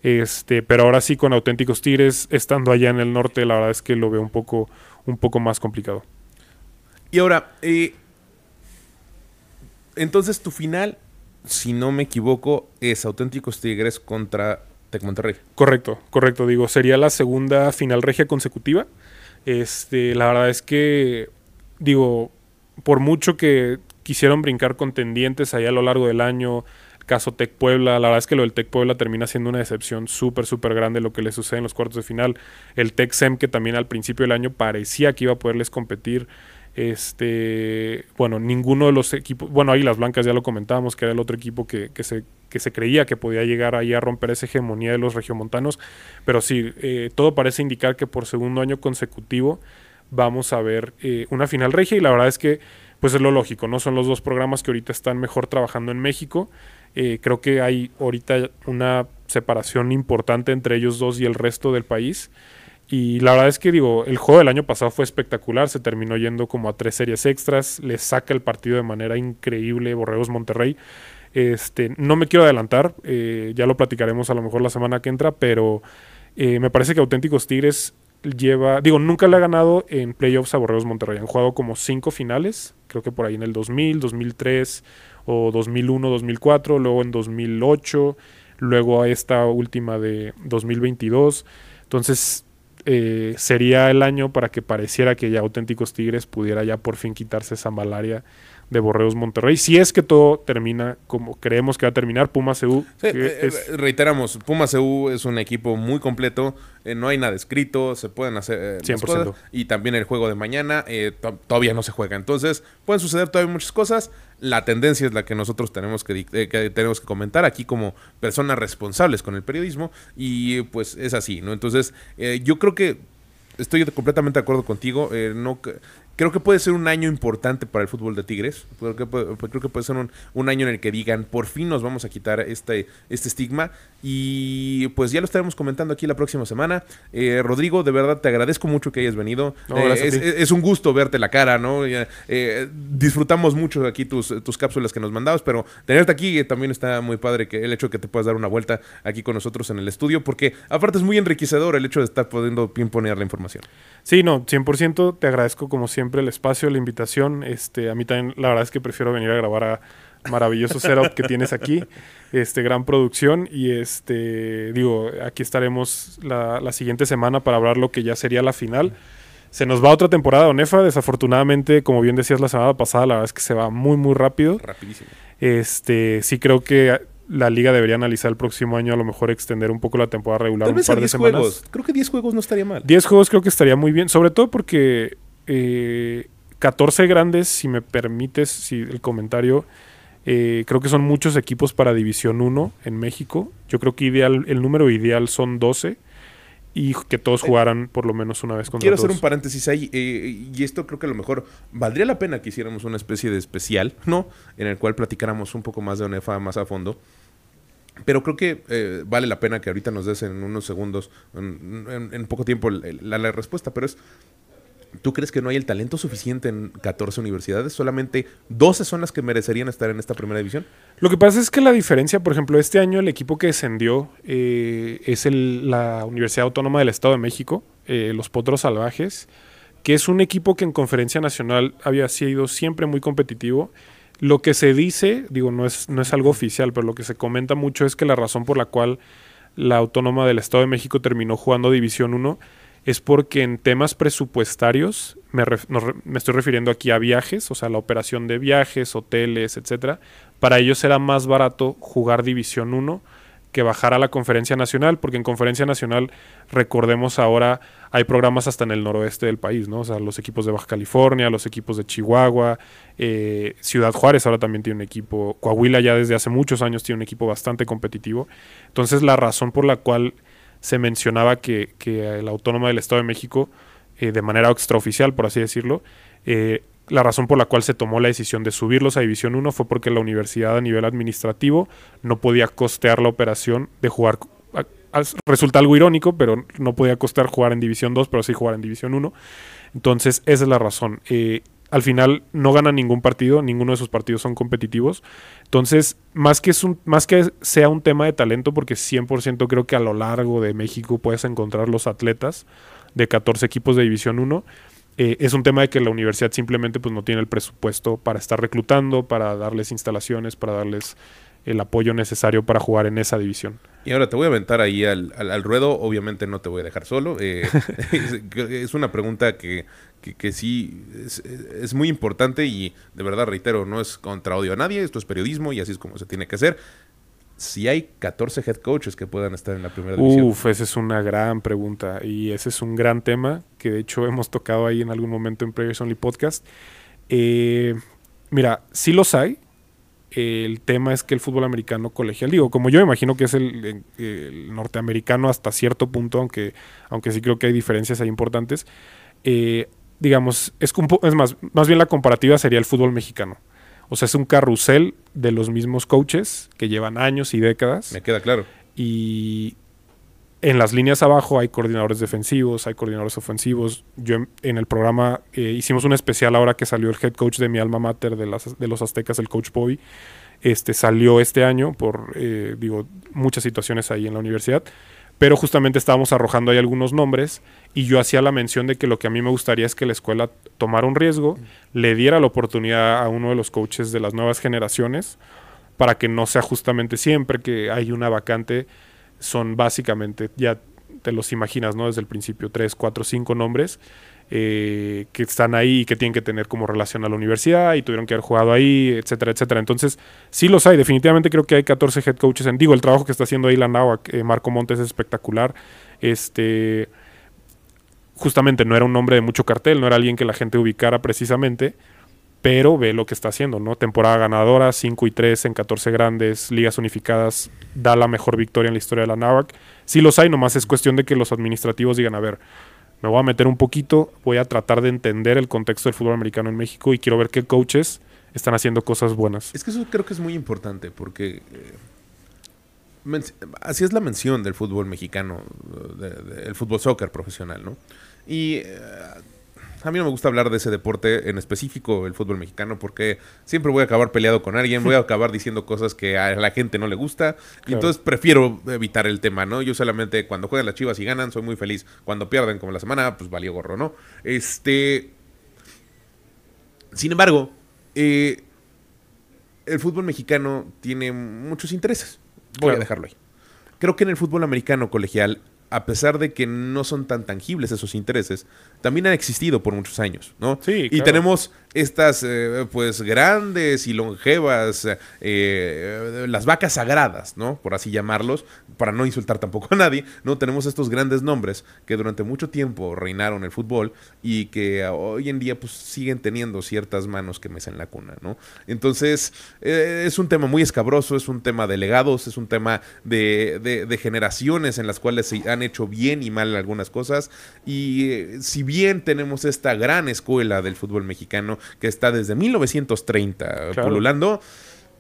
Este, pero ahora sí con auténticos Tigres, estando allá en el norte, la verdad es que lo veo un poco, un poco más complicado. Y ahora, eh, entonces tu final, si no me equivoco, es Auténticos Tigres contra Tec Monterrey. Correcto, correcto. Digo, sería la segunda final regia consecutiva. Este, la verdad es que, digo, por mucho que quisieron brincar contendientes ahí a lo largo del año, caso Tec Puebla, la verdad es que lo del Tec Puebla termina siendo una decepción súper, súper grande lo que le sucede en los cuartos de final. El Tec Sem, que también al principio del año parecía que iba a poderles competir. Este, bueno, ninguno de los equipos, bueno, ahí las blancas ya lo comentábamos, que era el otro equipo que, se creía que podía llegar ahí a romper esa hegemonía de los regiomontanos, pero sí, eh, todo parece indicar que por segundo año consecutivo vamos a ver eh, una final regia y la verdad es que pues es lo lógico, ¿no? Son los dos programas que ahorita están mejor trabajando en México. Eh, creo que hay ahorita una separación importante entre ellos dos y el resto del país. Y la verdad es que digo, el juego del año pasado fue espectacular, se terminó yendo como a tres series extras, le saca el partido de manera increíble Borregos Monterrey. Este, no me quiero adelantar, eh, ya lo platicaremos a lo mejor la semana que entra, pero eh, me parece que Auténticos Tigres lleva, digo, nunca le ha ganado en playoffs a Borregos Monterrey. Han jugado como cinco finales, creo que por ahí en el 2000, 2003 o 2001, 2004, luego en 2008, luego a esta última de 2022. Entonces, eh, sería el año para que pareciera que ya Auténticos Tigres pudiera ya por fin quitarse esa malaria de Borreos Monterrey. Si es que todo termina como creemos que va a terminar, Pumas CU, Sí, eh, es- eh, reiteramos, Pumas EU es un equipo muy completo, eh, no hay nada escrito, se pueden hacer eh, las 100%. cosas, y también el juego de mañana eh, to- todavía no se juega, entonces pueden suceder todavía muchas cosas, la tendencia es la que nosotros tenemos que, eh, que tenemos que comentar aquí como personas responsables con el periodismo y pues es así, ¿no? Entonces eh, yo creo que estoy completamente de acuerdo contigo. eh, no, creo que puede ser un año importante para el fútbol de Tigres. Creo que creo que puede ser un, un año en el que digan, por fin nos vamos a quitar este, este estigma. Y pues ya lo estaremos comentando aquí la próxima semana. Eh, Rodrigo, de verdad te agradezco mucho que hayas venido. No, Eh, es, un gusto verte la cara, ¿no? Eh, disfrutamos mucho aquí tus, tus cápsulas que nos mandabas, pero tenerte aquí también está muy padre que el hecho de que te puedas dar una vuelta aquí con nosotros en el estudio, porque aparte es muy enriquecedor el hecho de estar pudiendo pimponear la información. Sí, no, 100% te agradezco como siempre el espacio, la invitación. Este, a mí también la verdad es que prefiero venir a grabar a maravilloso setup que tienes aquí, este gran producción y este digo, aquí estaremos la, la siguiente semana para hablar lo que ya sería la final. Se nos va otra temporada, Onefa, desafortunadamente, como bien decías la semana pasada, la verdad es que se va muy muy rápido. Rapidísimo. Este, sí creo que la liga debería analizar el próximo año a lo mejor extender un poco la temporada regular Tal un vez a par de 10 semanas. juegos. Creo que 10 juegos no estaría mal. 10 juegos creo que estaría muy bien, sobre todo porque eh, 14 grandes, si me permites si el comentario, eh, creo que son muchos equipos para División 1 en México. Yo creo que ideal, el número ideal son 12 y que todos jugaran por lo menos una vez contra Quiero hacer un paréntesis ahí, eh, y esto creo que a lo mejor valdría la pena que hiciéramos una especie de especial, ¿no? En el cual platicáramos un poco más de ONEFA más a fondo. Pero creo que eh, vale la pena que ahorita nos des en unos segundos, en, en- en poco tiempo, la respuesta. Pero es, ¿tú crees que no hay el talento suficiente en 14 universidades? ¿Solamente 12 son las que merecerían estar en esta primera división? Lo que pasa es que la diferencia, por ejemplo, este año el equipo que descendió eh, es el- la Universidad Autónoma del Estado de México, eh, los Potros Salvajes, que es un equipo que en conferencia nacional había sido siempre muy competitivo. Lo que se dice, digo, no es, no es algo oficial, pero lo que se comenta mucho es que la razón por la cual la Autónoma del Estado de México terminó jugando División 1 es porque en temas presupuestarios, me, estoy refiriendo aquí a viajes, o sea, la operación de viajes, hoteles, etcétera, para ellos era más barato jugar División 1 que bajar a la Conferencia Nacional, porque en Conferencia Nacional, recordemos ahora, hay programas hasta en el noroeste del país, ¿no? O sea, los equipos de Baja California, los equipos de Chihuahua, eh, Ciudad Juárez ahora también tiene un equipo, Coahuila ya desde hace muchos años tiene un equipo bastante competitivo. Entonces, la razón por la cual se mencionaba que, que la Autónoma del Estado de México, eh, de manera extraoficial, por así decirlo, eh, la razón por la cual se tomó la decisión de subirlos a División 1 fue porque la universidad a nivel administrativo no podía costear la operación de jugar. Resulta algo irónico, pero no podía costear jugar en División 2, pero sí jugar en División 1. Entonces, esa es la razón. Eh, al final no ganan ningún partido, ninguno de sus partidos son competitivos. Entonces, más que, es más que sea un tema de talento, porque 100% creo que a lo largo de México puedes encontrar los atletas de 14 equipos de División 1. Eh, es un tema de que la universidad simplemente pues, no tiene el presupuesto para estar reclutando, para darles instalaciones, para darles el apoyo necesario para jugar en esa división. Y ahora te voy a aventar ahí al, al- al ruedo. Obviamente no te voy a dejar solo. Eh, es una pregunta que, que, que sí es, es muy importante y de verdad reitero, no es contra odio a nadie, esto es periodismo y así es como se tiene que hacer. Si hay 14 head coaches que puedan estar en la primera división. Uf, esa es una gran pregunta y ese es un gran tema que de hecho hemos tocado ahí en algún momento en Players Only Podcast. Eh, mira, sí los hay. El tema es que el fútbol americano colegial, digo, como yo imagino que es el, el norteamericano hasta cierto punto, aunque, aunque sí creo que hay diferencias ahí importantes, eh, digamos, es, es más, más bien la comparativa sería el fútbol mexicano. O sea, es un carrusel de los mismos coaches que llevan años y décadas Me queda claro. y en las líneas abajo hay coordinadores defensivos, hay coordinadores ofensivos. Yo en, en el programa eh, hicimos un especial ahora que salió el head coach de mi alma mater de, las, de los aztecas, el coach Bobby. Este salió este año por, eh, digo, muchas situaciones ahí en la universidad. Pero justamente estábamos arrojando ahí algunos nombres y yo hacía la mención de que lo que a mí me gustaría es que la escuela tomara un riesgo, le diera la oportunidad a uno de los coaches de las nuevas generaciones para que no sea justamente siempre que hay una vacante, son básicamente, ya te los imaginas, ¿no? Desde el principio, tres, cuatro, cinco nombres eh, que están ahí y que tienen que tener como relación a la universidad y tuvieron que haber jugado ahí, etcétera, etcétera. Entonces, sí los hay, definitivamente creo que hay 14 head coaches en, digo, el trabajo que está haciendo ahí la NAWAC, eh, Marco Montes es espectacular, este... Justamente no era un nombre de mucho cartel, no era alguien que la gente ubicara precisamente, pero ve lo que está haciendo, ¿no? Temporada ganadora, 5 y 3 en 14 grandes, ligas unificadas, da la mejor victoria en la historia de la NAVAC. Sí los hay, nomás es cuestión de que los administrativos digan, a ver, me voy a meter un poquito, voy a tratar de entender el contexto del fútbol americano en México y quiero ver qué coaches están haciendo cosas buenas. Es que eso creo que es muy importante porque eh, así es la mención del fútbol mexicano, de- de- el fútbol soccer profesional, ¿no? Y eh, a mí no me gusta hablar de ese deporte en específico, el fútbol mexicano, porque siempre voy a acabar peleado con alguien, voy a acabar diciendo cosas que a la gente no le gusta, y entonces prefiero evitar el tema, ¿no? Yo solamente cuando juegan las chivas y ganan soy muy feliz, cuando pierden como la semana, pues valió gorro, ¿no? Este... Sin embargo, eh, el fútbol mexicano tiene muchos intereses. Voy Claro. a dejarlo ahí. Creo que en el fútbol americano colegial, a pesar de que no son tan tangibles esos intereses, también han existido por muchos años, ¿no? Sí, y claro. tenemos estas eh, pues grandes y longevas, eh, las vacas sagradas, ¿no? Por así llamarlos, para no insultar tampoco a nadie, ¿no? Tenemos estos grandes nombres que durante mucho tiempo reinaron el fútbol y que hoy en día pues siguen teniendo ciertas manos que mecen la cuna, ¿no? Entonces, eh, es un tema muy escabroso, es un tema de legados, es un tema de, de generaciones en las cuales se han hecho bien y mal algunas cosas y si bien tenemos esta gran escuela del fútbol mexicano, que está desde 1930 claro.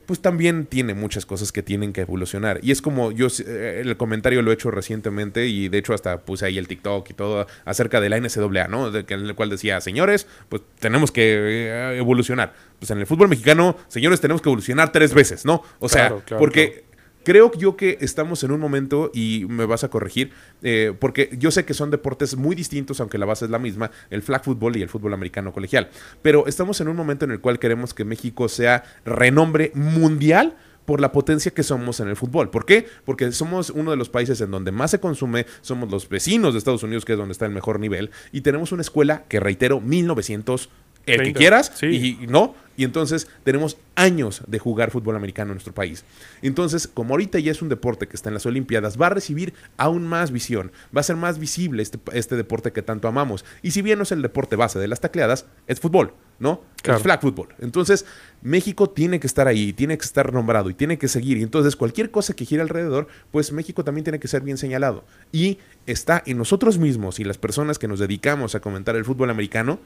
pues también tiene muchas cosas que tienen que evolucionar. Y es como yo, eh, el comentario lo he hecho recientemente y de hecho hasta puse ahí el TikTok y todo acerca de la NCAA, ¿no? De, en el cual decía, señores, pues tenemos que eh, evolucionar. Pues en el fútbol mexicano, señores, tenemos que evolucionar tres veces, ¿no? O sea, porque Creo yo que estamos en un momento, y me vas a corregir, eh, porque yo sé que son deportes muy distintos, aunque la base es la misma, el flag football y el fútbol americano colegial. Pero estamos en un momento en el cual queremos que México sea renombre mundial por la potencia que somos en el fútbol. ¿Por qué? Porque somos uno de los países en donde más se consume, somos los vecinos de Estados Unidos, que es donde está el mejor nivel, y tenemos una escuela que, reitero, 1900 el que quieras y, no. Y entonces tenemos años de jugar fútbol americano en nuestro país. Entonces, como ahorita ya es un deporte que está en las Olimpiadas, va a recibir aún más visión, va a ser más visible este, este deporte que tanto amamos. Y si bien no es el deporte base de las tacleadas, es fútbol, ¿no? Es flag fútbol. Entonces, México tiene que estar ahí, tiene que estar nombrado y tiene que seguir. Y entonces, cualquier cosa que gire alrededor, pues México también tiene que ser bien señalado. Y está en nosotros mismos y las personas que nos dedicamos a comentar el fútbol americano,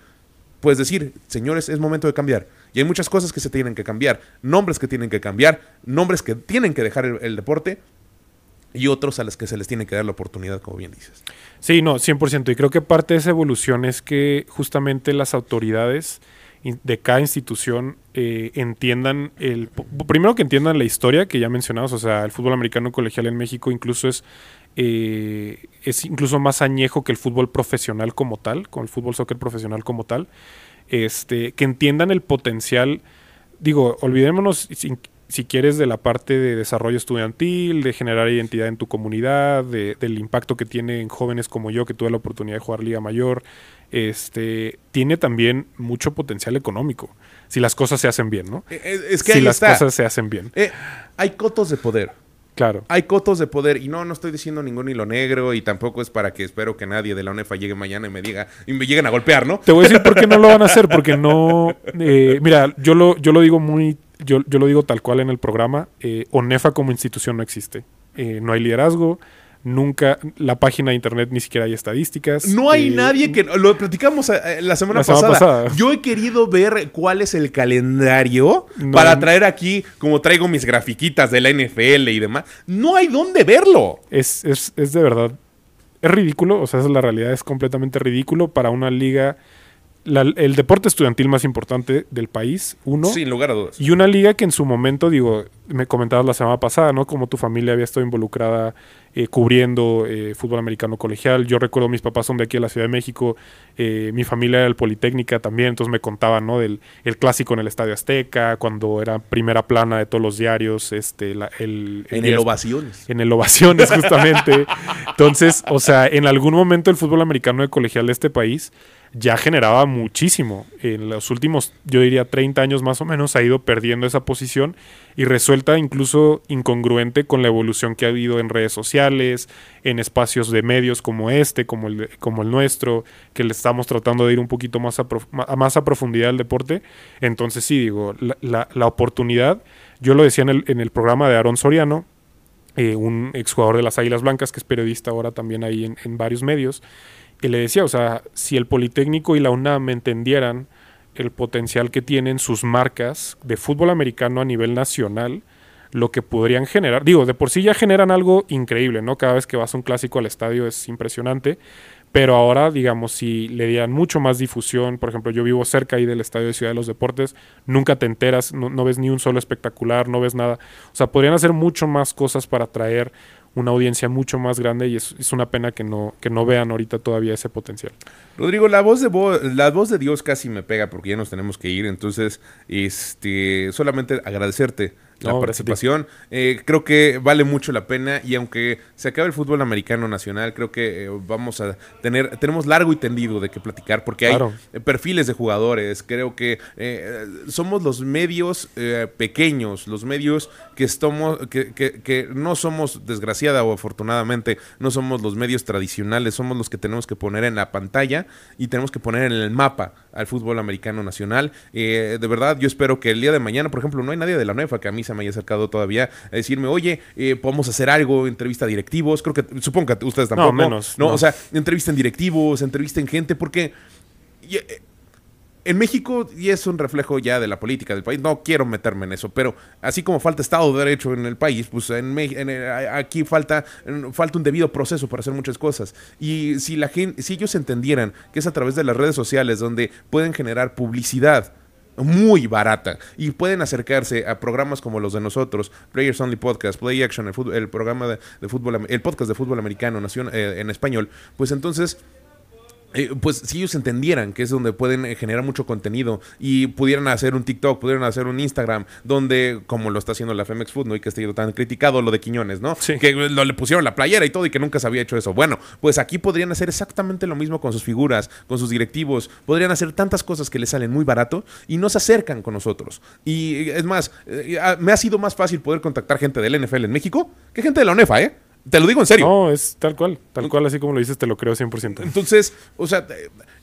pues decir, señores, es momento de cambiar. Y hay muchas cosas que se tienen que cambiar, nombres que tienen que cambiar, nombres que tienen que dejar el, deporte y otros a los que se les tiene que dar la oportunidad, como bien dices. Sí, no, 100%. Y creo que parte de esa evolución es que justamente las autoridades de cada institución eh, entiendan el primero que entiendan la historia que ya mencionamos, o sea, el fútbol americano colegial en México incluso es eh, es incluso más añejo que el fútbol profesional como tal, con el fútbol soccer profesional como tal, este, que entiendan el potencial, digo, olvidémonos si, quieres de la parte de desarrollo estudiantil, de generar identidad en tu comunidad, del impacto que tiene en jóvenes como yo, que tuve la oportunidad de jugar Liga Mayor, este, tiene también mucho potencial económico, si las cosas se hacen bien, ¿no? Eh, es que si las cosas se hacen bien. Eh, hay cotos de poder. Claro. Hay cotos de poder y no, no estoy diciendo ningún hilo negro y tampoco es para que espero que nadie de la UNEFA llegue mañana y me diga y me lleguen a golpear, ¿no? Te voy a decir por qué no lo van a hacer, porque no, eh, mira, yo lo, yo lo digo muy, yo, yo lo digo tal cual en el programa, eh, ONEFA como institución no existe, eh, no hay liderazgo, Nunca, la página de internet ni siquiera hay estadísticas. No hay nadie que. Lo platicamos eh, la semana, pasada. Yo he querido ver cuál es el calendario para traer aquí, como traigo mis grafiquitas de la NFL y demás. No hay dónde verlo. Es, es, es de verdad. Es ridículo, o sea, esa es la realidad, es completamente ridículo para una liga el deporte estudiantil más importante del país, uno. Sin lugar a dudas. Y una liga que en su momento, digo, me comentabas la semana pasada, ¿no? Como tu familia había estado involucrada eh, cubriendo eh, fútbol americano colegial. Yo recuerdo mis papás son de aquí de la Ciudad de México, eh, mi familia era del Politécnica también, entonces me contaban, ¿no? Del el clásico en el Estadio Azteca, cuando era primera plana de todos los diarios, este, el, En el Ovaciones. En el Ovaciones, justamente. entonces, o sea, en algún momento el fútbol americano de colegial de este país ya generaba muchísimo. En los últimos, yo diría, 30 años más o menos, ha ido perdiendo esa posición y resuelta incluso incongruente con la evolución que ha habido en redes sociales, en espacios de medios como este, como el, como el nuestro, que le estamos tratando de ir un poquito más a, más a profundidad al deporte. Entonces sí, digo, la, la, oportunidad, yo lo decía en el, en el programa de Aaron Soriano, eh, un exjugador de las Águilas Blancas, que es periodista ahora también ahí en, en varios medios, y le decía, o sea, si el Politécnico y la UNAM entendieran el potencial que tienen sus marcas de fútbol americano a nivel nacional, lo que podrían generar. Digo, de por sí ya generan algo increíble, ¿no? Cada vez que vas a un clásico al estadio es impresionante, pero ahora, digamos, si le dieran mucho más difusión, por ejemplo, yo vivo cerca ahí del Estadio de Ciudad de los Deportes, nunca te enteras, no, no ves ni un solo espectacular, no ves nada. O sea, podrían hacer mucho más cosas para atraer una audiencia mucho más grande y es, es, una pena que no, que no vean ahorita todavía ese potencial. Rodrigo, la voz de la voz de Dios casi me pega porque ya nos tenemos que ir, entonces este solamente agradecerte la No, participación. Eh, creo que vale mucho la pena y aunque se acabe el fútbol americano nacional, creo que eh, vamos a tener, tenemos largo y tendido de qué platicar porque hay Claro. eh, perfiles de jugadores. Creo que eh, somos los medios pequeños, los medios que estamos, que, que- que no somos, desgraciada o afortunadamente, no somos los medios tradicionales, somos los que tenemos que poner en la pantalla y tenemos que poner en el mapa al fútbol americano nacional. Eh, de verdad, yo espero que el día de mañana, por ejemplo, no hay nadie de la NEFA que a mí se me haya acercado todavía a decirme, oye, eh, podemos hacer algo, entrevista a directivos. Creo que, supongo que ustedes tampoco. menos, No, no. o sea, entrevisten directivos, entrevisten gente, porque y, eh, en México, y es un reflejo ya de la política del país, no quiero meterme en eso, pero así como falta Estado de Derecho en el país, pues en, en a- aquí falta, falta un debido proceso para hacer muchas cosas. Y si la gente, si ellos entendieran que es a través de las redes sociales donde pueden generar publicidad muy barata. Y pueden acercarse a programas como los de nosotros, Players Only Podcast, Play Action, el, el programa de, fútbol, el podcast de fútbol americano eh, en español, pues entonces eh, pues si ellos entendieran que es donde pueden eh, generar mucho contenido y pudieran hacer un TikTok, pudieran hacer un Instagram, donde, como lo está haciendo la Femex Food, ¿no? Y que ha sido tan criticado lo de Quiñones, ¿no? Sí. Que lo, le pusieron la playera y todo y que nunca se había hecho eso. Bueno, pues aquí podrían hacer exactamente lo mismo con sus figuras, con sus directivos. Podrían hacer tantas cosas que les salen muy barato y no se acercan con nosotros. Y eh, es más, eh, me ha sido más fácil poder contactar gente del NFL en México que gente de la UNEFA, ¿eh? Te lo digo en serio. No, es tal cual. Tal cual, así como lo dices, te lo creo 100%. Entonces, o sea,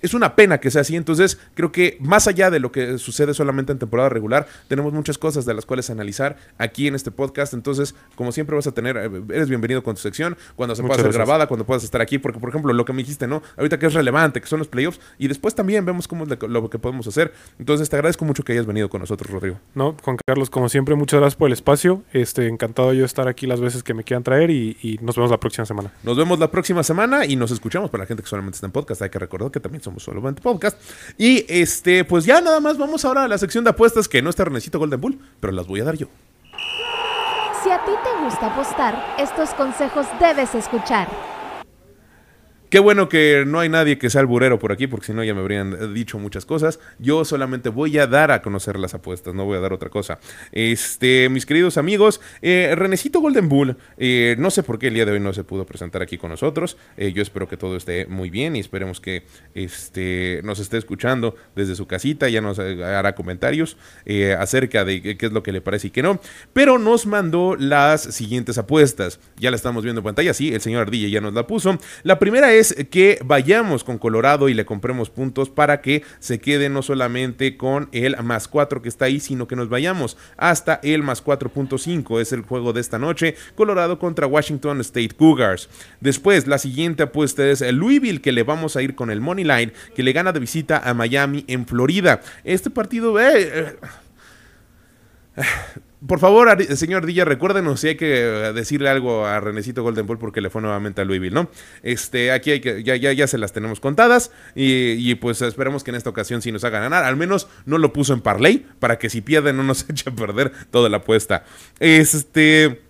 es una pena que sea así. Entonces, creo que más allá de lo que sucede solamente en temporada regular, tenemos muchas cosas de las cuales analizar aquí en este podcast. Entonces, como siempre vas a tener, eh, eres bienvenido con tu sección, cuando se Muchas pueda hacer gracias. grabada, cuando puedas estar aquí, porque por ejemplo, lo que me dijiste, ¿no? Ahorita que es relevante, que son los playoffs, y después también vemos cómo es lo- que podemos hacer. Entonces, te agradezco mucho que hayas venido con nosotros, Rodrigo. No, Juan Carlos, como siempre, muchas gracias por el espacio. Este, encantado yo de estar aquí las veces que me quieran traer y, y nos vemos la próxima semana. Nos vemos la próxima semana y nos escuchamos para la gente que solamente está en podcast. Hay que recordar que también somos solamente podcast. Y este, pues ya nada más vamos ahora a la sección de apuestas que no está Renecito Golden Bull, pero las voy a dar yo. Si a ti te gusta apostar, estos consejos debes escuchar. Qué bueno que no hay nadie que sea alburero por aquí, porque si no ya me habrían dicho muchas cosas. Yo solamente voy a dar a conocer las apuestas, no voy a dar otra cosa. Este, mis queridos amigos, eh, Renecito Golden Bull, eh, no sé por qué el día de hoy no se pudo presentar aquí con nosotros. Eh, yo espero que todo esté muy bien y esperemos que este, nos esté escuchando desde su casita. Ya nos hará comentarios eh, acerca de qué qué es lo que le parece y qué no. Pero nos mandó las siguientes apuestas. Ya la estamos viendo en pantalla, sí, el señor Ardilla ya nos la puso. La primera es que vayamos con Colorado y le compremos puntos para que se quede no solamente con el más 4 que está ahí, sino que nos vayamos hasta el más 4.5. Es el juego de esta noche. Colorado contra Washington State Cougars. Después, la siguiente apuesta es Louisville, que le vamos a ir con el Money Line, que le gana de visita a Miami en Florida. Este partido, eh, eh, por favor, señor Dilla, recuérdenos si hay que eh, decirle algo a Renecito Golden Bull porque le fue nuevamente a Louisville, ¿no? Este, aquí hay que, ya, se las tenemos contadas y, pues esperemos que en esta ocasión sí nos haga ganar. Al menos no lo puso en parlay para que si pierde no nos eche a perder toda la apuesta. Este.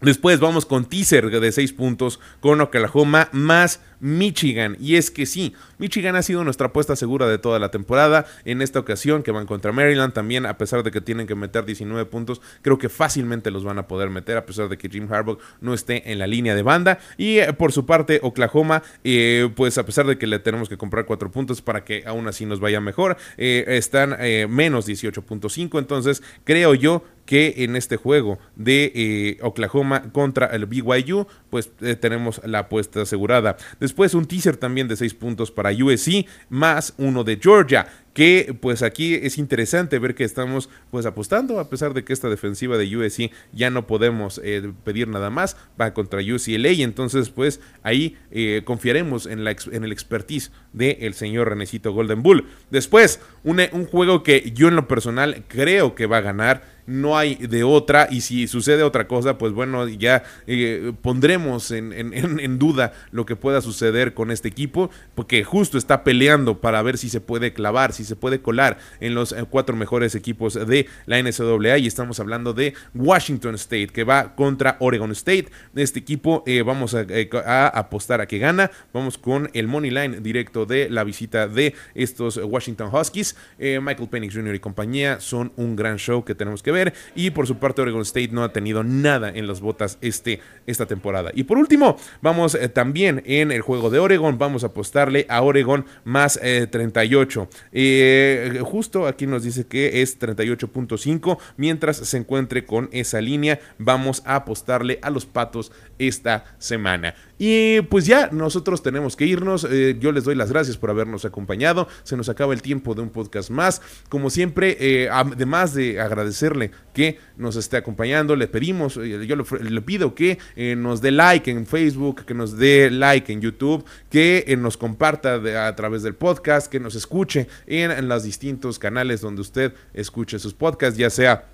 Después vamos con teaser de 6 puntos con Oklahoma más Michigan. Y es que sí, Michigan ha sido nuestra apuesta segura de toda la temporada. En esta ocasión que van contra Maryland también, a pesar de que tienen que meter 19 puntos, creo que fácilmente los van a poder meter, a pesar de que Jim Harbaugh no esté en la línea de banda. Y eh, por su parte, Oklahoma, eh, pues a pesar de que le tenemos que comprar 4 puntos para que aún así nos vaya mejor, eh, están eh, menos 18.5. Entonces, creo yo que en este juego de Oklahoma contra el BYU, pues tenemos la apuesta asegurada. Después un teaser también de 6 puntos para USC, más uno de Georgia, que pues aquí es interesante ver que estamos pues apostando, a pesar de que esta defensiva de USC ya no podemos eh, pedir nada más, va contra UCLA, y entonces pues ahí eh, confiaremos en, la en el expertise del señor Renecito Golden Bull. Después, un, un juego que yo en lo personal creo que va a ganar, no hay de otra y si sucede otra cosa, pues bueno, ya eh, pondremos en, duda lo que pueda suceder con este equipo, porque justo está peleando para ver si se puede clavar, si se puede colar en los eh, cuatro mejores equipos de la NCAA y estamos hablando de Washington State, que va contra Oregon State. Este equipo eh, vamos a, apostar a que gana, vamos con el money line directo de la visita de estos Washington Huskies. Michael Penix Jr. y compañía son un gran show que tenemos que ver. Y por su parte, Oregon State no ha tenido nada en las botas este, esta temporada. Y por último, vamos eh, también en el juego de Oregon. Vamos a apostarle a Oregon más 38. Eh, justo aquí nos dice que es 38.5. Mientras se encuentre con esa línea, vamos a apostarle a los patos esta semana. Y pues ya nosotros tenemos que irnos. Eh, yo les doy las gracias por habernos acompañado. Se nos acaba el tiempo de un podcast más. Como siempre, eh, además de agradecerle que nos esté acompañando, le pedimos, eh, yo le, pido que nos dé like en Facebook, que nos dé like en YouTube, que nos comparta a través del podcast, que nos escuche en, en los distintos canales donde usted escuche sus podcasts, ya sea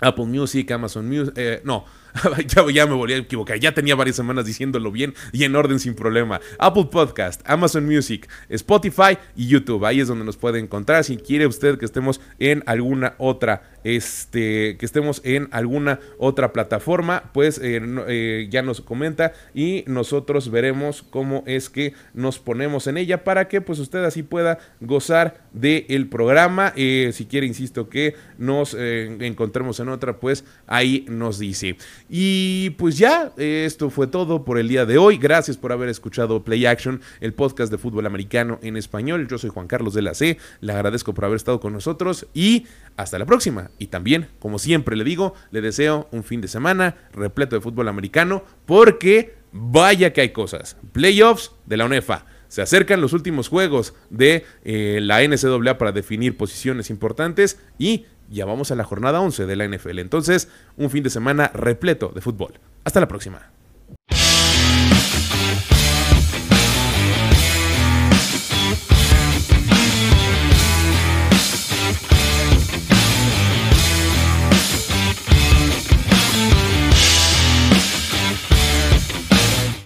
Apple Music, Amazon Music, no. ya, me volví a equivocar. Ya tenía varias semanas diciéndolo bien y en orden sin problema. Apple Podcast, Amazon Music, Spotify y YouTube. Ahí es donde nos puede encontrar. Si quiere usted que estemos en alguna otra, este, que estemos en alguna otra plataforma, pues eh, eh, ya nos comenta y nosotros veremos cómo es que nos ponemos en ella para que pues usted así pueda gozar del programa. Eh, si quiere, insisto, que nos encontremos en otra, pues ahí nos dice. Y pues ya, esto fue todo por el día de hoy. Gracias por haber escuchado Play Action, el podcast de fútbol americano en español. Yo soy Juan Carlos de la C. Le agradezco por haber estado con nosotros y hasta la próxima. Y también, como siempre le digo, le deseo un fin de semana repleto de fútbol americano porque vaya que hay cosas. Playoffs de la UNEFA. Se acercan los últimos juegos de eh, la NCAA para definir posiciones importantes y ya vamos a la jornada 11 de la NFL. Entonces, un fin de semana repleto de fútbol. Hasta la próxima.